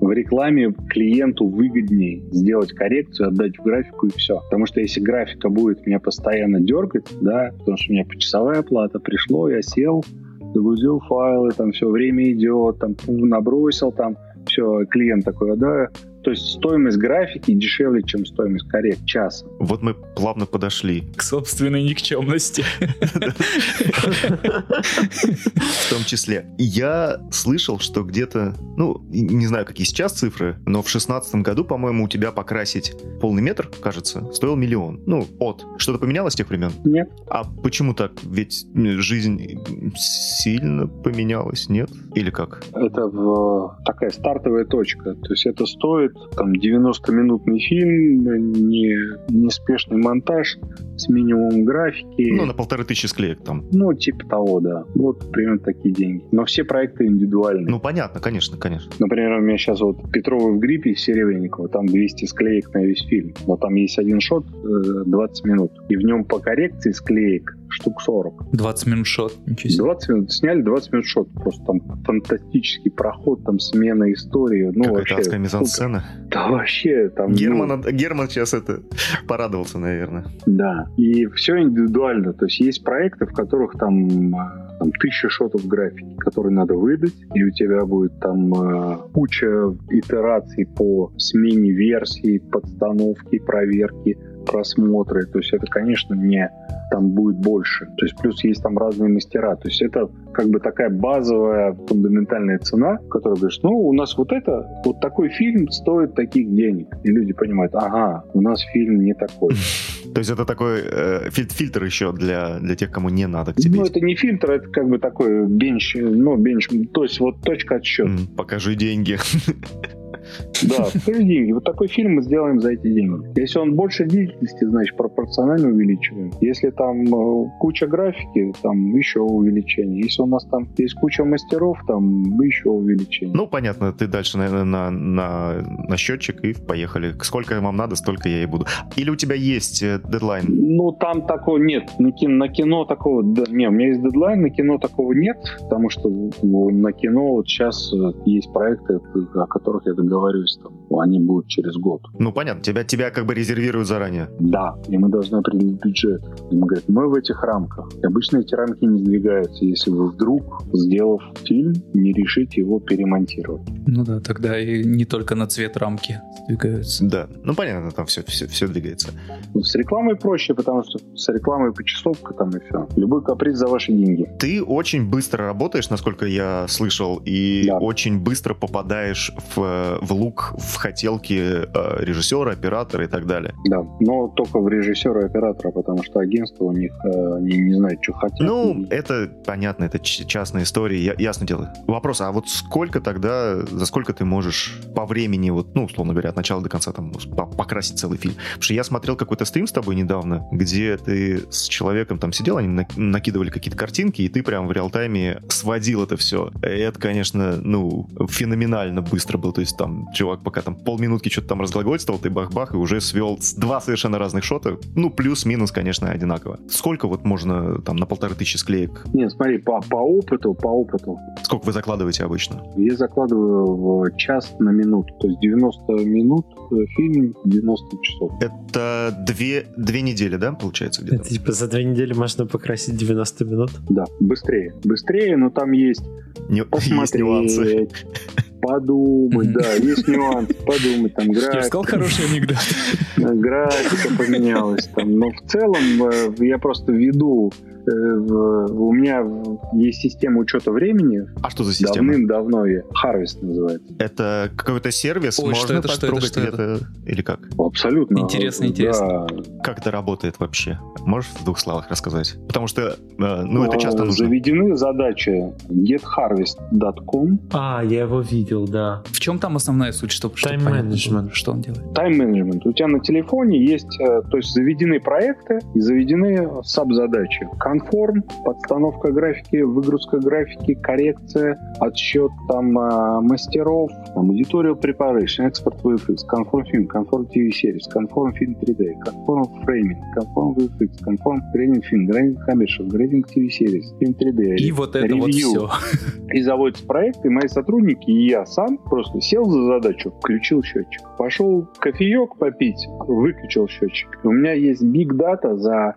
В рекламе клиенту выгоднее сделать коррекцию, отдать в графику и все. Потому что если графика будет меня постоянно дергать, да, потому что у меня почасовая оплата пришло, я сел, загрузил файлы, там все время идет, там набросил, там все, клиент такой, да, то есть стоимость графики дешевле, чем стоимость коррект часа. Вот мы плавно подошли. К собственной никчемности. В том числе. Я слышал, что где-то, ну, не знаю, какие сейчас цифры, но в шестнадцатом году, по-моему, у тебя покрасить полный метр, кажется, стоил миллион. Ну, от. Что-то поменялось с тех времен? Нет. А почему так? Ведь жизнь сильно поменялась, нет? Или как? Это в... такая стартовая точка. То есть это стоит там 90-минутный фильм, не, неспешный монтаж с минимумом графики. Ну, на полторы тысячи склеек там. Ну, типа того, да. Вот примерно такие деньги. Но все проекты индивидуальные. Ну, понятно, конечно, конечно. Например, у меня сейчас вот Петровы в гриппе и Серебренникова, там 200 склеек на весь фильм. Но там есть один шот 20 э, минут. И в нем по коррекции склеек штук 40. 20 минут шот, ничего себе. 20 минут, сняли 20 минут шот. Просто там фантастический проход, там смена истории. Ну, Какая вообще, адская мизансцена. Да вообще там... Герман, ну... Герман сейчас это порадовался, наверное. Да, и все индивидуально. То есть есть проекты, в которых там, там тысяча шотов графики, которые надо выдать, и у тебя будет там э, куча итераций по смене версий, подстановки, проверки, просмотры. То есть это, конечно, не там будет больше. То есть плюс есть там разные мастера. То есть это как бы такая базовая фундаментальная цена, которая говорит, ну, у нас вот это, вот такой фильм стоит таких денег. И люди понимают, ага, у нас фильм не такой. То есть это такой э, фильтр еще для, для тех, кому не надо к тебе. Ну, это не фильтр, это как бы такой бенч, ну, бенч, то есть вот точка отсчета. Покажи деньги. (laughs) Да, покажи деньги. Вот такой фильм мы сделаем за эти деньги. Если он больше длительности, значит, пропорционально увеличиваем. Если там э, куча графики, там еще увеличение. Если у нас там есть куча мастеров, там еще увеличение. Ну, понятно, ты дальше, наверное, на, на, на счетчик и поехали. Сколько вам надо, столько я и буду. Или у тебя есть э, дедлайн? Ну, там такого нет. На кино, на кино такого... Да, не, у меня есть дедлайн, на кино такого нет, потому что на кино вот сейчас э, есть проекты, о которых я договариваюсь, там, они будут через год. Ну, понятно, тебя, тебя как бы резервируют заранее. Да, и мы должны определить бюджет. И мы говорим, мы в этих рамках. И обычно эти рамки не сдвигаются, если вы вдруг, сделав фильм, не решите его перемонтировать. Ну да, тогда и не только на цвет рамки сдвигаются. Да, ну понятно, там все, все, все двигается. С рекламой проще, потому что с рекламой почасовка там и все. Любой каприз за ваши деньги. Ты очень быстро работаешь, насколько я слышал, и да. очень быстро попадаешь в, в лук в хотелке э, режиссера, оператора и так далее. Да, но только в режиссера и оператора, потому что агентство у них э, не, не знает, что хотят. Ну, это понятно, это частная история, я, ясно дело. Вопрос, а вот сколько тогда, за сколько ты можешь по времени, вот, ну, условно говоря, от начала до конца там покрасить целый фильм? Потому что я смотрел какой-то стрим с тобой недавно, где ты с человеком там сидел, они накидывали какие-то картинки, и ты прям в реал-тайме сводил это все. И это, конечно, ну, феноменально быстро было. То есть там чувак пока там полминутки что-то там разглагольствовал, ты бах-бах, и уже свел два совершенно разных шота. Ну, плюс-минус, конечно, одинаково. Сколько вот можно там на полторы тысячи склеек? Нет, смотри, по, по опыту, по опыту. Сколько вы закладываете обычно? Я закладываю в час на минуту. То есть 90 минут фильм, 90 часов. Это две, две недели, да, получается где-то? Это типа за две недели можно покрасить 90 минут? Да, быстрее. Быстрее, но там есть Не, посмотреть, (laughs) есть нюансы. Подумать, да, (laughs) есть нюансы, подумать, там графика. Я сказал хороший анекдот. Графика поменялась там, но в целом э, я просто веду у меня есть система учета времени. А что за система? Давным-давно я. Harvest называется. Это какой-то сервис? Ой, Можно что это, что это, что это? Или как? Абсолютно. Интересно, интересно. Да. Как это работает вообще? Можешь в двух словах рассказать? Потому что, э, ну, это часто нужно. Заведены задачи getharvest.com. А, я его видел, да. В чем там основная суть, чтобы management. что он делает? Тайм-менеджмент. У тебя на телефоне есть, э, то есть заведены проекты и заведены саб-задачи. Конформ, подстановка графики, выгрузка графики, коррекция, отсчет там а, мастеров, там, editorial preparation, экспорт VFX, conform film, conform TV series, conform film 3D, conform framing, conform VFX, conform grading film, grading commercial, grading TV series, film 3D. И вот это вот все. И заводится проект, и мои сотрудники, и я сам просто сел за задачу, включил счетчик. Пошел кофеек попить, выключил счетчик. У меня есть big data за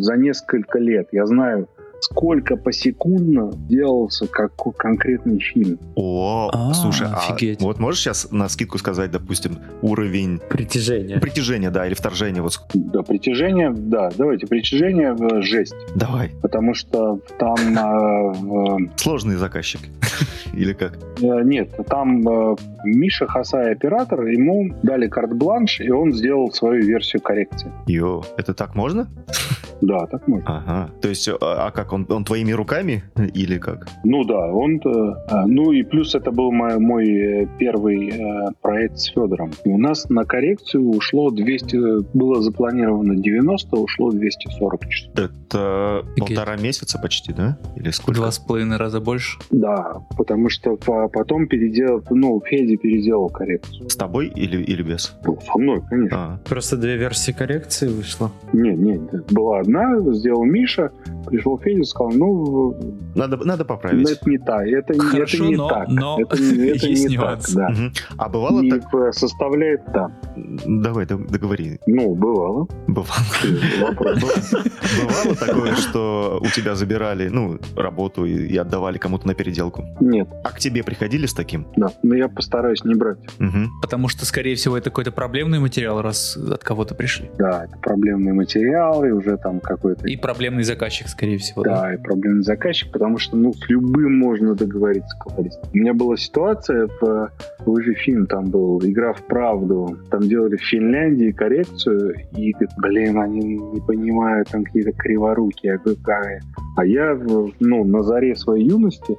за несколько лет. Я знаю, сколько посекундно делался как конкретный фильм. О, а, слушай, офигеть. а вот можешь сейчас на скидку сказать, допустим, уровень... Притяжения. Притяжения, да, или вторжения. Вот. Да, притяжение, да, давайте, притяжение в жесть. Давай. Потому что там... Э. Сложный заказчик. (laughs) или как? Э, нет, там э, Миша Хасай оператор, ему дали карт-бланш, и он сделал свою версию коррекции. Йо, это так можно? (laughs) Да, так можно. Ага. То есть, а, а как, он, он твоими руками или как? Ну да, он... А, ну и плюс это был мой, мой э, первый э, проект с Федором. У нас на коррекцию ушло 200... Было запланировано 90, ушло 240 часов. Это полтора месяца почти, да? Или сколько? Два с половиной раза больше? Да, потому что потом переделал... Ну, Федя переделал коррекцию. С тобой или, или без? Ну, со мной, конечно. А. Просто две версии коррекции вышло? Нет, нет, была одна, сделал Миша, пришел Федя и сказал, ну... Надо, надо поправить. Это не так, это, Хорошо, это не но, так. Но это, (laughs) это есть не нюанс. так, да. Угу. А бывало и так? составляет, да. Давай, договори. Ну, бывало. Бывало. Бывало такое, что у тебя забирали, ну, работу и отдавали кому-то на переделку? Нет. А к тебе приходили с таким? Да, но я постараюсь не брать. Потому что, скорее всего, это какой-то проблемный материал, раз от кого-то пришли. Да, это проблемный материал, и уже там какой-то... И проблемный заказчик, скорее всего. Да, да? и проблемный заказчик, потому что, ну, с любым можно договориться. У меня была ситуация, в, вы же фильм там был, «Игра в правду», там делали в Финляндии коррекцию, и, блин, они не понимают, там какие-то криворуки. Я говорю, как? А я, ну, на заре своей юности,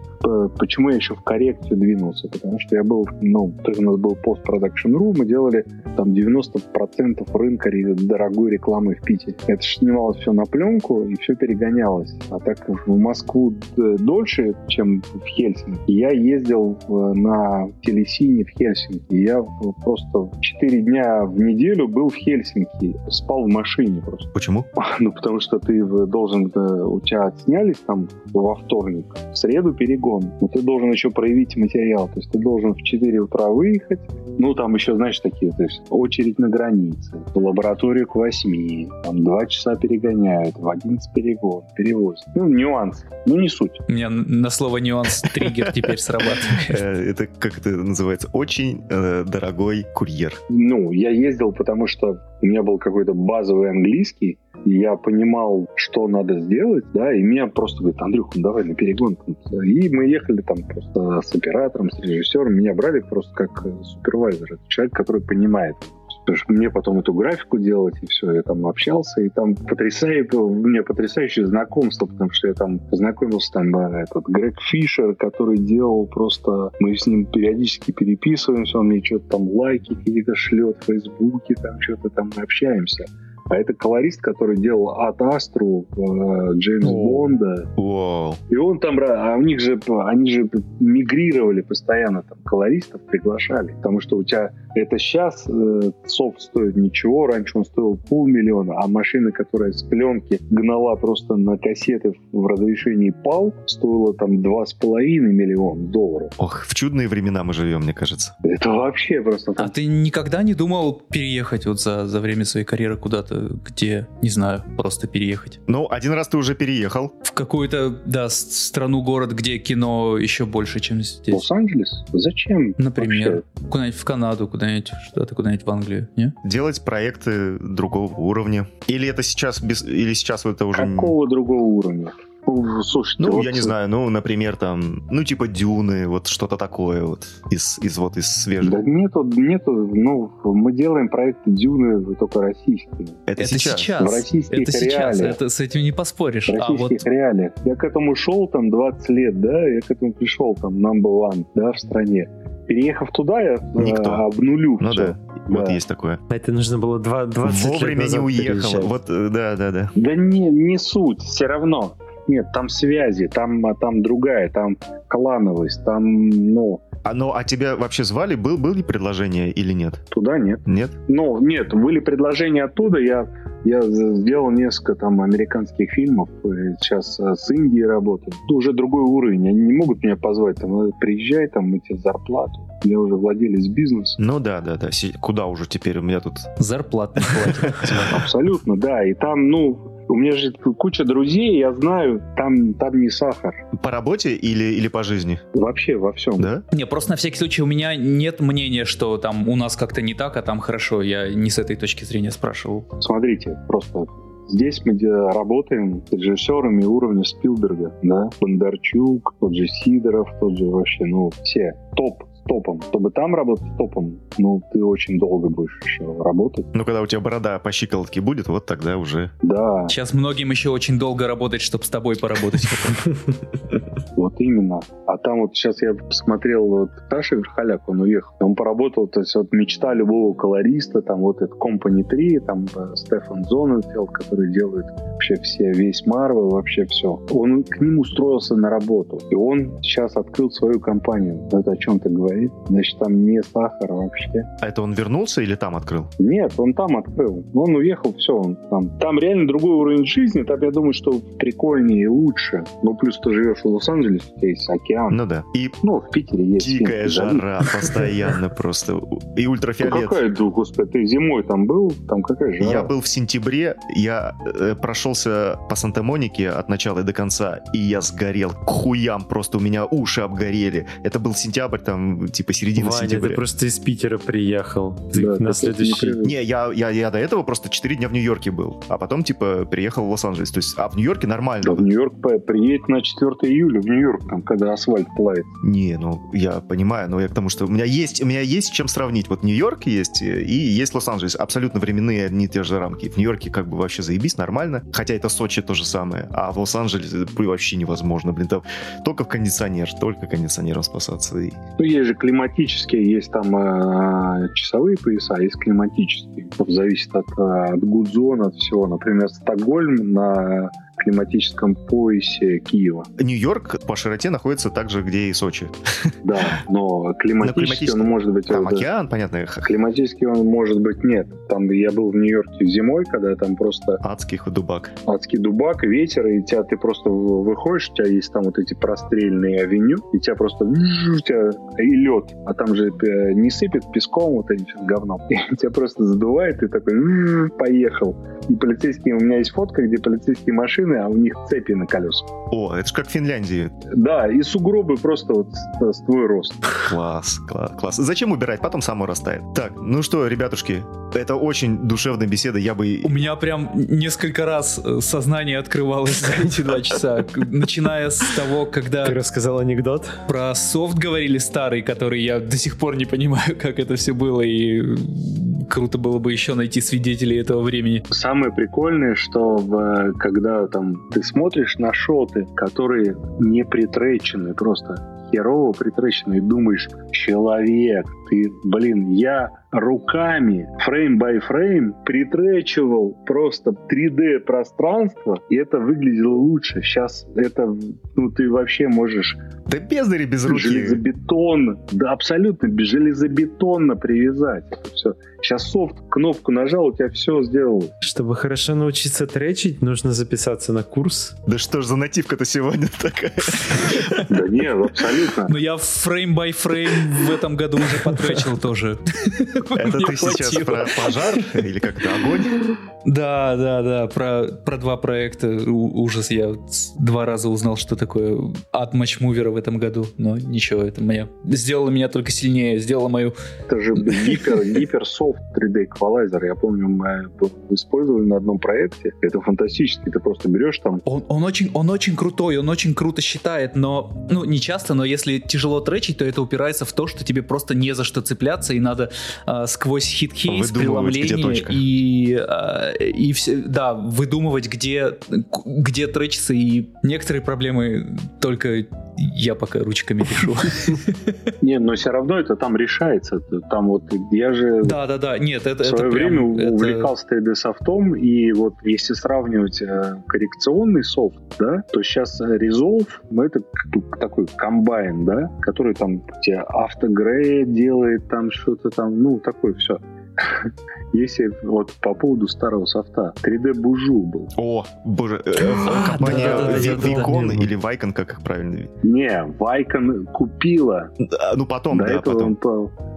почему я еще в коррекцию двинулся? Потому что я был, ну, то есть у нас был пост-продакшн.ру, мы делали там 90% рынка дорогой рекламы в Питере. Это снималось все на пленку, и все перегонялось. А так в Москву дольше, чем в Хельсинки, я ездил на телесине в Хельсинки. Я просто 4 дня в неделю был в Хельсинки, спал в машине просто. Почему? (laughs) Ну, потому что ты должен, у тебя снялись там во вторник, в среду перегон, но ты должен еще проявить материал, то есть ты должен в 4 утра выехать, ну, там еще, знаешь, такие, то есть очередь на границе, лабораторию к 8, там 2 часа перегоняют, в 11 перегон, перевозят. Ну, нюанс, ну, не суть. У меня на слово нюанс триггер теперь срабатывает. Э, это, как это называется, очень э, дорогой курьер. Ну, я ездил, потому что у меня был какой-то базовый английский, и я понимал, что надо сделать, да, и меня просто говорит, Андрюх, ну давай на перегон. И мы ехали там просто с оператором, с режиссером, меня брали просто как супервайзер, человек, который понимает Потому что мне потом эту графику делать, и все, я там общался, и там потрясает, у меня потрясающее знакомство, потому что я там познакомился, там, да, этот Грег Фишер, который делал просто, мы с ним периодически переписываемся, он мне что-то там лайки какие-то шлет в Фейсбуке, там что-то там мы общаемся. А это колорист, который делал от Астру э, Джеймс Бонда. Wow. И он там, а у них же, они же мигрировали постоянно, там, колористов приглашали. Потому что у тебя это сейчас э, софт стоит ничего, раньше он стоил полмиллиона, а машина, которая с пленки гнала просто на кассеты в разрешении PAL, стоила там два с половиной миллиона долларов. Ох, в чудные времена мы живем, мне кажется. Это вообще просто... А ты никогда не думал переехать вот за, за время своей карьеры куда-то где, не знаю, просто переехать. Ну, один раз ты уже переехал. В какую-то, да, страну, город, где кино еще больше, чем здесь. Лос-Анджелес? Зачем? Например, вообще? куда-нибудь в Канаду, куда-нибудь, что-то куда-нибудь в Англию, не? Делать проекты другого уровня. Или это сейчас без... Или сейчас это уже... Какого другого уровня? Слушайте, ну, вот... я не знаю, ну, например, там, ну, типа Дюны, вот что-то такое вот из, из вот из свежих. Да нету, нету, ну, мы делаем проекты Дюны только российские. Это, это сейчас. сейчас. В российских это сейчас, это, с этим не поспоришь. В российских а вот... реалиях. Я к этому шел там 20 лет, да, я к этому пришел там number one, да, в стране. Переехав туда, я Никто. А, обнулю ну, все. Да. Да. Вот есть такое. Это нужно было 20 Вовремя лет не уехал. Переезжать. Вот, э, да, да, да. Да не, не суть, все равно. Нет, там связи, там, а, там другая, там клановость, там, ну... А, ну, а тебя вообще звали? Был, были предложения или нет? Туда нет. Нет? Ну, нет, были предложения оттуда, я, я сделал несколько там американских фильмов, сейчас э, с Индией работаю. Это уже другой уровень, они не могут меня позвать, там, приезжай, там, мы тебе зарплату. Я уже владелец бизнеса. Ну да, да, да. Куда уже теперь у меня тут? Зарплат не хватит. (laughs) Абсолютно, да. И там, ну, у меня же куча друзей, я знаю, там, там не сахар. По работе или, или по жизни? Вообще во всем. Да? Не, просто на всякий случай у меня нет мнения, что там у нас как-то не так, а там хорошо. Я не с этой точки зрения спрашивал. Смотрите, просто Здесь мы работаем с режиссерами уровня Спилберга, да, Бондарчук, тот же Сидоров, тот же вообще, ну, все топ топом. Чтобы там работать топом, ну, ты очень долго будешь еще работать. Ну, когда у тебя борода по щиколотке будет, вот тогда уже... Да. Сейчас многим еще очень долго работать, чтобы с тобой поработать. (laughs) Вот именно. А там вот сейчас я посмотрел, вот Саша Верхоляк, он уехал. Он поработал, то есть вот мечта любого колориста, там вот это Company 3, там э, Стефан Зоненфелд, который делает вообще все, весь Марвел, вообще все. Он к ним устроился на работу. И он сейчас открыл свою компанию. Это о чем ты говоришь? стоит. Значит, там не сахар вообще. А это он вернулся или там открыл? Нет, он там открыл. Он уехал, все, он там. Там реально другой уровень жизни, там я думаю, что прикольнее и лучше. Ну, плюс ты живешь в Лос-Анджелесе, тебя есть океан. Ну да. И, ну, в Питере есть. Дикая жара постоянно просто. (laughs) И ультрафиолет. Ну, какая, господи, ты зимой там был? Там какая жара? Я был в сентябре, я э, прошелся по Санта-Монике от начала и до конца, и я сгорел к хуям, просто у меня уши обгорели. Это был сентябрь, там типа середина Ваня, сентября. ты просто из Питера приехал. Ты да, на следующий... Не, не я, я, я до этого просто 4 дня в Нью-Йорке был, а потом типа приехал в Лос-Анджелес. То есть, а в Нью-Йорке нормально. Да, в Нью-Йорк приедет на 4 июля в Нью-Йорк, там, когда асфальт плавит. Не, ну я понимаю, но я к тому, что у меня есть, у меня есть чем сравнить. Вот Нью-Йорк есть и есть Лос-Анджелес. Абсолютно временные одни и те же рамки. В Нью-Йорке как бы вообще заебись, нормально. Хотя это Сочи то же самое. А в Лос-Анджелесе вообще невозможно. Блин, там только в кондиционер, только кондиционером спасаться. Ну, есть же климатические есть там э, часовые пояса, есть климатические. Зависит от, э, от гудзона, от всего. Например, Стокгольм на климатическом поясе Киева. Нью-Йорк по широте находится так же, где и Сочи. (laughs) Да, но климатический он может быть... Там океан, понятно. Климатический он может быть нет. Там я был в Нью-Йорке зимой, когда там просто... Адский дубак. Адский дубак, ветер, и тебя ты просто выходишь, у тебя есть там вот эти прострельные авеню, и тебя просто... У тебя и лед, а там же э, не сыпет песком вот этим говном. (laughs) И тебя просто задувает, и такой поехал. И полицейские... У меня есть фотка, где полицейские машины машины, а у них цепи на колесах. О, это же как в Финляндии. Да, и сугробы просто вот с, твой рост. Класс, класс, класс. Зачем убирать? Потом само растает. Так, ну что, ребятушки, это очень душевная беседа, я бы... У меня прям несколько раз э, сознание открывалось за эти два часа, начиная с того, когда... Ты рассказал анекдот? Про софт говорили старый, который я до сих пор не понимаю, (laughs) как это все было, и круто было бы еще найти свидетелей этого времени. Самое прикольное, что в, когда там ты смотришь на шоты, которые не притречены, просто херово притречены, и думаешь, человек, ты, блин, я руками, фрейм бай фрейм, притречивал просто 3D пространство, и это выглядело лучше. Сейчас это, ну, ты вообще можешь... Да бездари без руки. Железобетонно, да, абсолютно, без железобетонно привязать. Это все. Сейчас софт, кнопку нажал, у тебя все сделал. Чтобы хорошо научиться тречить, нужно записаться на курс. Да что ж за нативка-то сегодня такая? Да нет, абсолютно. Но я фрейм бай фрейм в этом году уже потречил тоже. Это ты сейчас про пожар или как-то огонь? Да, да, да, про, про два проекта. Ужас, я два раза узнал, что такое ад матчмувера в этом году. Но ничего, это меня сделало меня только сильнее, сделало мою... Это же гипер, гиперсофт 3D эквалайзер. Я помню, мы использовали на одном проекте. Это фантастически. Ты просто берешь там... Он, он, очень, он очень крутой, он очень круто считает, но... Ну, не часто, но если тяжело тречить, то это упирается в то, что тебе просто не за что цепляться, и надо э, сквозь хит-кейс, преломление и, э, и все, да, выдумывать, где, где тречиться, и некоторые проблемы только я пока ручками пишу. (laughs) Не, но все равно это там решается. Там вот я же да, да, да. Нет, это, в свое это время прям, увлекался 3D софтом, и вот если сравнивать э, коррекционный софт, да, то сейчас Resolve, ну, это такой комбайн, да, который там тебе автогрей делает, там что-то там, ну, такое все. Если вот по поводу старого софта, 3D Бужу был. О, боже, компания Викон или Вайкон, как их правильно? Не, Вайкон купила. Ну, потом, да, потом.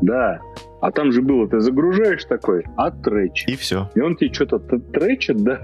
Да, а там же было, ты загружаешь такой, а трэч. И все. И он тебе что-то тречит, да?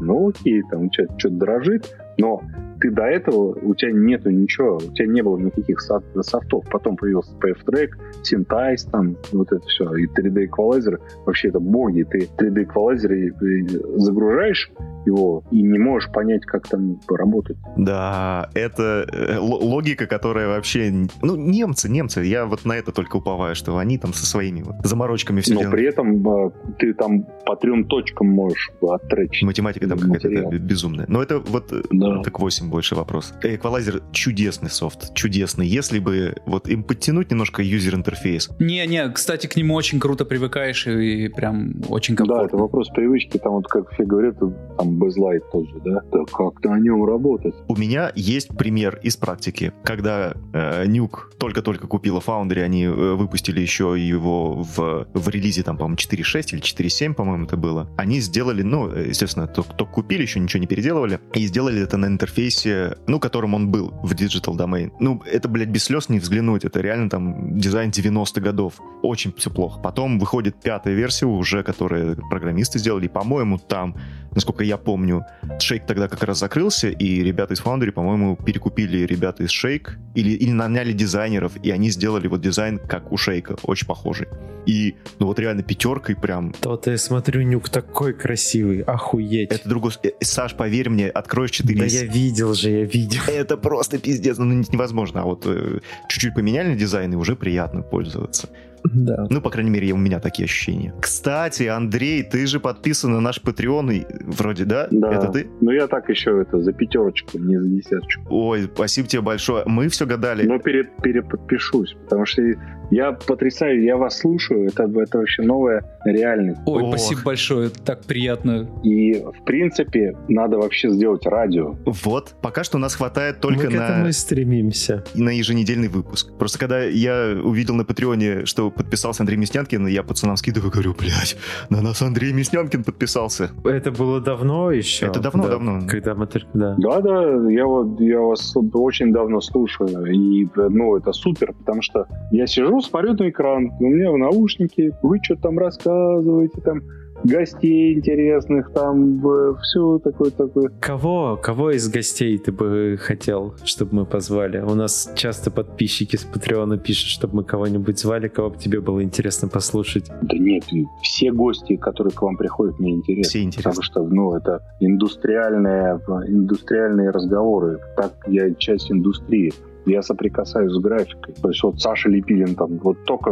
Ну окей, там что-то дрожит, но ты до этого, у тебя нету ничего, у тебя не было никаких софтов. Потом появился PF-Track, Synthesize, там вот это все, и 3D Equalizer. Вообще это боги. Ты 3D Equalizer загружаешь его и не можешь понять, как там работать. Да, это э, логика, которая вообще... Ну, немцы, немцы, я вот на это только уповаю, что они там со своими вот заморочками все Но делают. при этом э, ты там по трем точкам можешь оттречь. Математика там какая-то безумная. Но это вот э, да. так 8 больше вопрос. Эквалайзер чудесный софт, чудесный. Если бы вот им подтянуть немножко юзер-интерфейс. Не-не, кстати, к нему очень круто привыкаешь и прям очень комфортно. Да, это вопрос привычки. Там вот, как все говорят, там безлайт тоже, да? Да как на нем работать? У меня есть пример из практики. Когда э, Nuke только-только купила Foundry, они э, выпустили еще его в, в релизе, там, по-моему, 4.6 или 4.7, по-моему, это было. Они сделали, ну, естественно, только, только купили, еще ничего не переделывали, и сделали это на интерфейсе, ну, которым он был в Digital Domain. Ну, это, блядь, без слез не взглянуть. Это реально там дизайн 90-х годов. Очень все плохо. Потом выходит пятая версия уже, которую программисты сделали. По-моему, там, насколько я помню, Shake тогда как раз закрылся, и ребята из Foundry, по-моему, перекупили ребята из Shake или, или наняли дизайнеров, и они сделали вот дизайн как у Shake, очень похожий. И, ну вот реально пятеркой прям... То-то я смотрю, нюк такой красивый, охуеть. Это другой... Э, Саш, поверь мне, откроешь 4 Да я видел же, я видел. Это просто пиздец, ну невозможно. А вот э, чуть-чуть поменяли дизайн, и уже приятно пользоваться. Да. Ну, по крайней мере, у меня такие ощущения. Кстати, Андрей, ты же подписан на наш Patreon, вроде, да? Да. Это ты? Ну, я так еще это за пятерочку, не за десяточку. Ой, спасибо тебе большое. Мы все гадали. Но пере, переподпишусь, потому что я потрясаю, я вас слушаю, это, это вообще новая реальность. Ой, Ох. спасибо большое, так приятно. И, в принципе, надо вообще сделать радио. Вот, пока что у нас хватает только мы к на... этому стремимся. На еженедельный выпуск. Просто когда я увидел на Патреоне, что подписался Андрей Мяснянкин, я пацанам скидываю, говорю, блядь, на нас Андрей Мяснянкин подписался. Это было давно еще? Это давно-давно. Да, когда мы... Да. да, да, я вот я вас очень давно слушаю, и, ну, это супер, потому что я сижу, смотрю на экран, у меня в наушнике, вы что там рассказываете, там, гостей интересных, там все такое-такое. Кого, кого из гостей ты бы хотел, чтобы мы позвали? У нас часто подписчики с Патреона пишут, чтобы мы кого-нибудь звали, кого бы тебе было интересно послушать. Да нет, все гости, которые к вам приходят, мне интересны. Все интересны. Потому что, ну, это индустриальные, индустриальные разговоры. Так я часть индустрии я соприкасаюсь с графикой. То есть вот Саша Лепилин там, вот только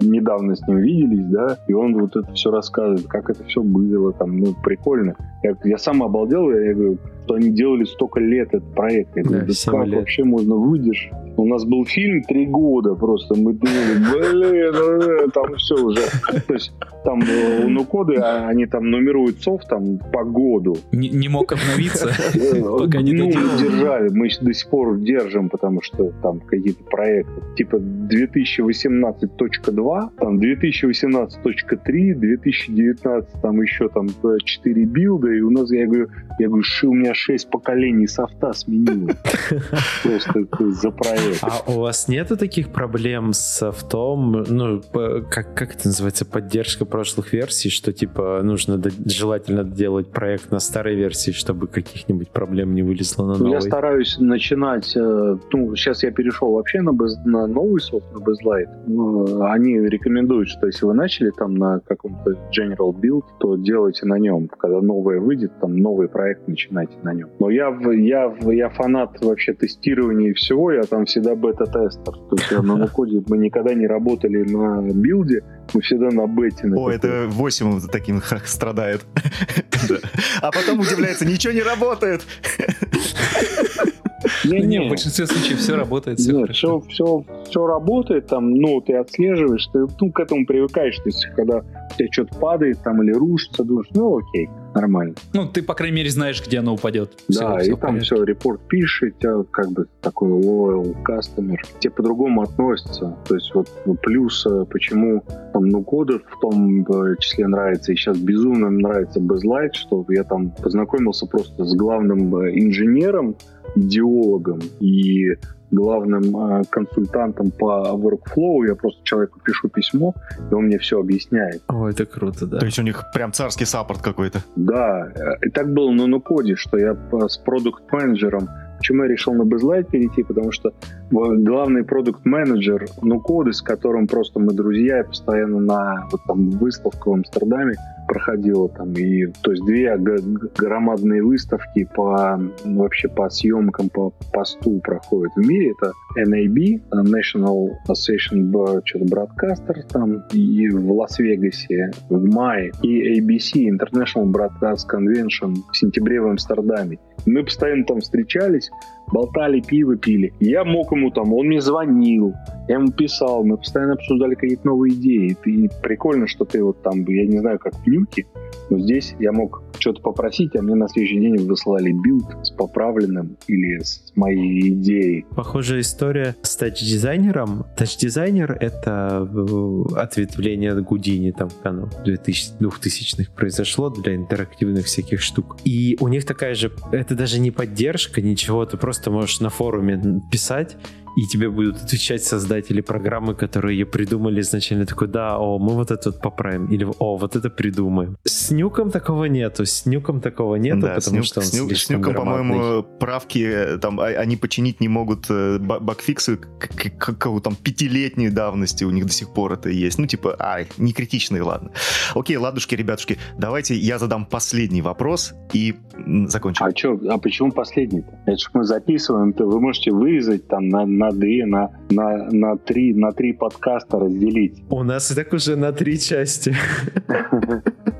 недавно с ним виделись, да, и он вот это все рассказывает, как это все было, там, ну, прикольно. Я, я сам обалдел, я, я говорю, что они делали столько лет этот проект. Я говорю, да, да как лет. вообще можно выдержать? У нас был фильм три года просто. Мы думали, блин, ну, там все уже. То есть там э, ну коды, а они там нумеруют софт там по году. Не, не мог обновиться, (laughs) пока не Ну, держали, мы до сих пор держим, потому что там какие-то проекты. Типа 2018.2, там 2018.3, 2019 там еще там 4 билда, и у нас, я говорю, я говорю, у меня 6 поколений софта сменил. (laughs) Просто за проект. А у вас нету таких проблем с софтом? Ну, как, как это называется? Поддержка прошлых версий, что типа нужно желательно делать проект на старой версии, чтобы каких-нибудь проблем не вылезло на новой? Я стараюсь начинать, э, ну, сейчас я перешел вообще на, без, на новый софт, на Bezlight. Ну, они рекомендуют, что если вы начали там на каком-то General Build, то делайте на нем. Когда новое выйдет, там новый проект начинайте на нем. Но я, я, я фанат вообще тестирования и всего, я там всегда бета-тестер. То есть на (laughs) Нукоде мы никогда не работали на билде, мы всегда на бете. О, это 8 таким страдает. (laughs) А потом удивляется, ничего не работает. (laughs) Не, не, в большинстве случаев все работает, все Нет, Все, все, все работает, там, ну, ты отслеживаешь, ты ну, к этому привыкаешь, то есть, когда у тебя что-то падает там или рушится, думаешь, ну, окей, нормально. Ну, ты, по крайней мере, знаешь, где оно упадет. Да, все, и там все, репорт тебя как бы такой loyal customer. Тебе по-другому относятся. То есть вот ну, плюс, э, почему там, ну, коды в том э, числе нравится, и сейчас безумно нравится Безлайт, что я там познакомился просто с главным э, инженером, идеологом и главным э, консультантом по workflow. Я просто человеку пишу письмо, и он мне все объясняет. О, это круто, да. То есть у них прям царский саппорт какой-то. Да, и так было на Нукоде, что я с продукт-менеджером Почему я решил на Безлайт перейти? Потому что главный продукт-менеджер Нукоды, с которым просто мы друзья, и постоянно на вот, там, выставку в Амстердаме проходила там и то есть две громадные выставки по вообще по съемкам по посту проходят в мире. Это NAB National Association что-то Broadcaster там и в Лас-Вегасе в мае. И ABC International Broadcast Convention в сентябре в Амстердаме. Мы постоянно там встречались болтали, пиво пили. Я мог ему там, он мне звонил, я ему писал, мы постоянно обсуждали какие-то новые идеи. И прикольно, что ты вот там, я не знаю, как в Nuke е, но здесь я мог что-то попросить, а мне на следующий день выслали build с поправленным или с моей идеей. Похожая история с TouchDesigner ом. TouchDesigner — это э, ответвление Гудини, там, оно 2000, 2000-х произошло для интерактивных всяких штук. И у них такая же, это даже не поддержка, ничего, ты просто можешь на форуме писать, и тебе будут отвечать создатели программы, которые ее придумали изначально. Такой, да, о, мы вот это вот поправим. Или, о, вот это придумаем. С Нюком такого нету. С Нюком такого нету, да, потому нюк, что он с, нюк, с Нюком, по-моему, правки, э, там, а, они починить не могут э, багфиксы какого там пятилетней давности у них до сих пор это есть. Ну, типа, ай, не критичные, ладно. Окей, ладушки, ребятушки, давайте я задам последний вопрос и закончим. А, чё, а почему последний-то? Это же мы записываем, то вы можете вырезать там на на две, на, на, на, три, на три подкаста разделить. У нас и так уже на три части. (laughs)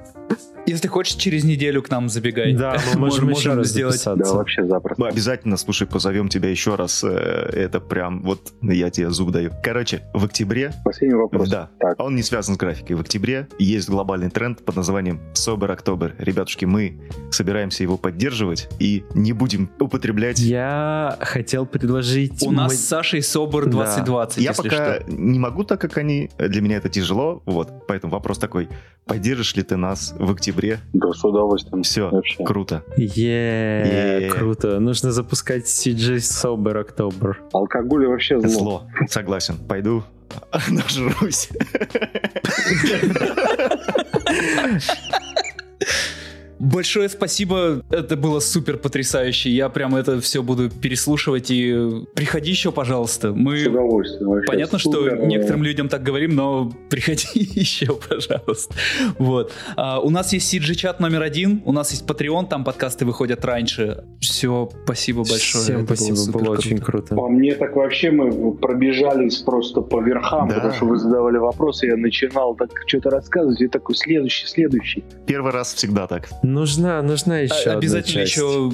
Если хочешь, через неделю к нам забегай. Да, мы (laughs) можем, можем еще раз сделать. Да, вообще запросто. Мы обязательно, слушай, позовем тебя еще раз. Э, это прям, вот я тебе зуб даю. Короче, в октябре... Последний вопрос. Да, так. он не связан с графикой. В октябре есть глобальный тренд под названием Sober October. Ребятушки, мы собираемся его поддерживать и не будем употреблять... Я хотел предложить... У нас с Сашей Sober 2020, да. Я пока что. не могу так, как они. Для меня это тяжело. Вот, поэтому вопрос такой. Поддержишь ли ты нас в октябре октябре. Да, с удовольствием. Все, Вообще. круто. Е, круто. Нужно запускать CJ Sober October. Алкоголь вообще зло. Зло, согласен. Пойду (laughs) нажрусь. (laughs) Большое спасибо, это было супер потрясающе. Я прям это все буду переслушивать и приходи еще, пожалуйста. Мы С удовольствием. вообще понятно, супер. что некоторым людям так говорим, но приходи (laughs) еще, пожалуйста. Вот. А, у нас есть CG-чат номер один, у нас есть Patreon, там подкасты выходят раньше. Все, спасибо большое. Всем это было спасибо, супер было круто. очень круто. По мне так вообще мы пробежались просто по верхам, Да. потому что вы задавали вопросы, я начинал так что-то рассказывать, и такой следующий, следующий. Первый раз всегда так. Нужна, нужна еще А- одна Обязательно часть. еще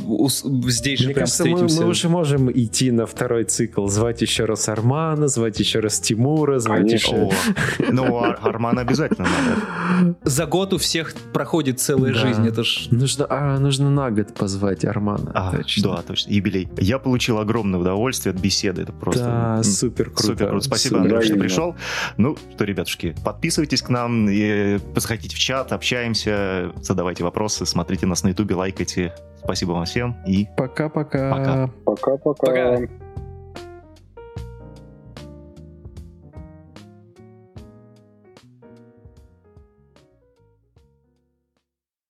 здесь же Мне прям кажется, мы, встретимся. мы уже можем идти на второй цикл. Звать еще раз Армана, звать еще раз Тимура, звать Конечно. еще... Ну, Ар- Армана обязательно надо. (laughs) За год у всех проходит целая Да. жизнь, это ж... Нужно, а, нужно на год позвать Армана. А, точно. да, точно, юбилей. Я получил огромное удовольствие от беседы. Это просто Да, супер круто. Супер круто. Спасибо, Супер. Андрей, что пришел. Ну, что, ребятушки, подписывайтесь к нам, и заходите в чат, общаемся, задавайте вопросы, смотрите нас на ютубе, лайкайте. Спасибо вам всем и Пока-пока. Пока. Пока-пока. Пока.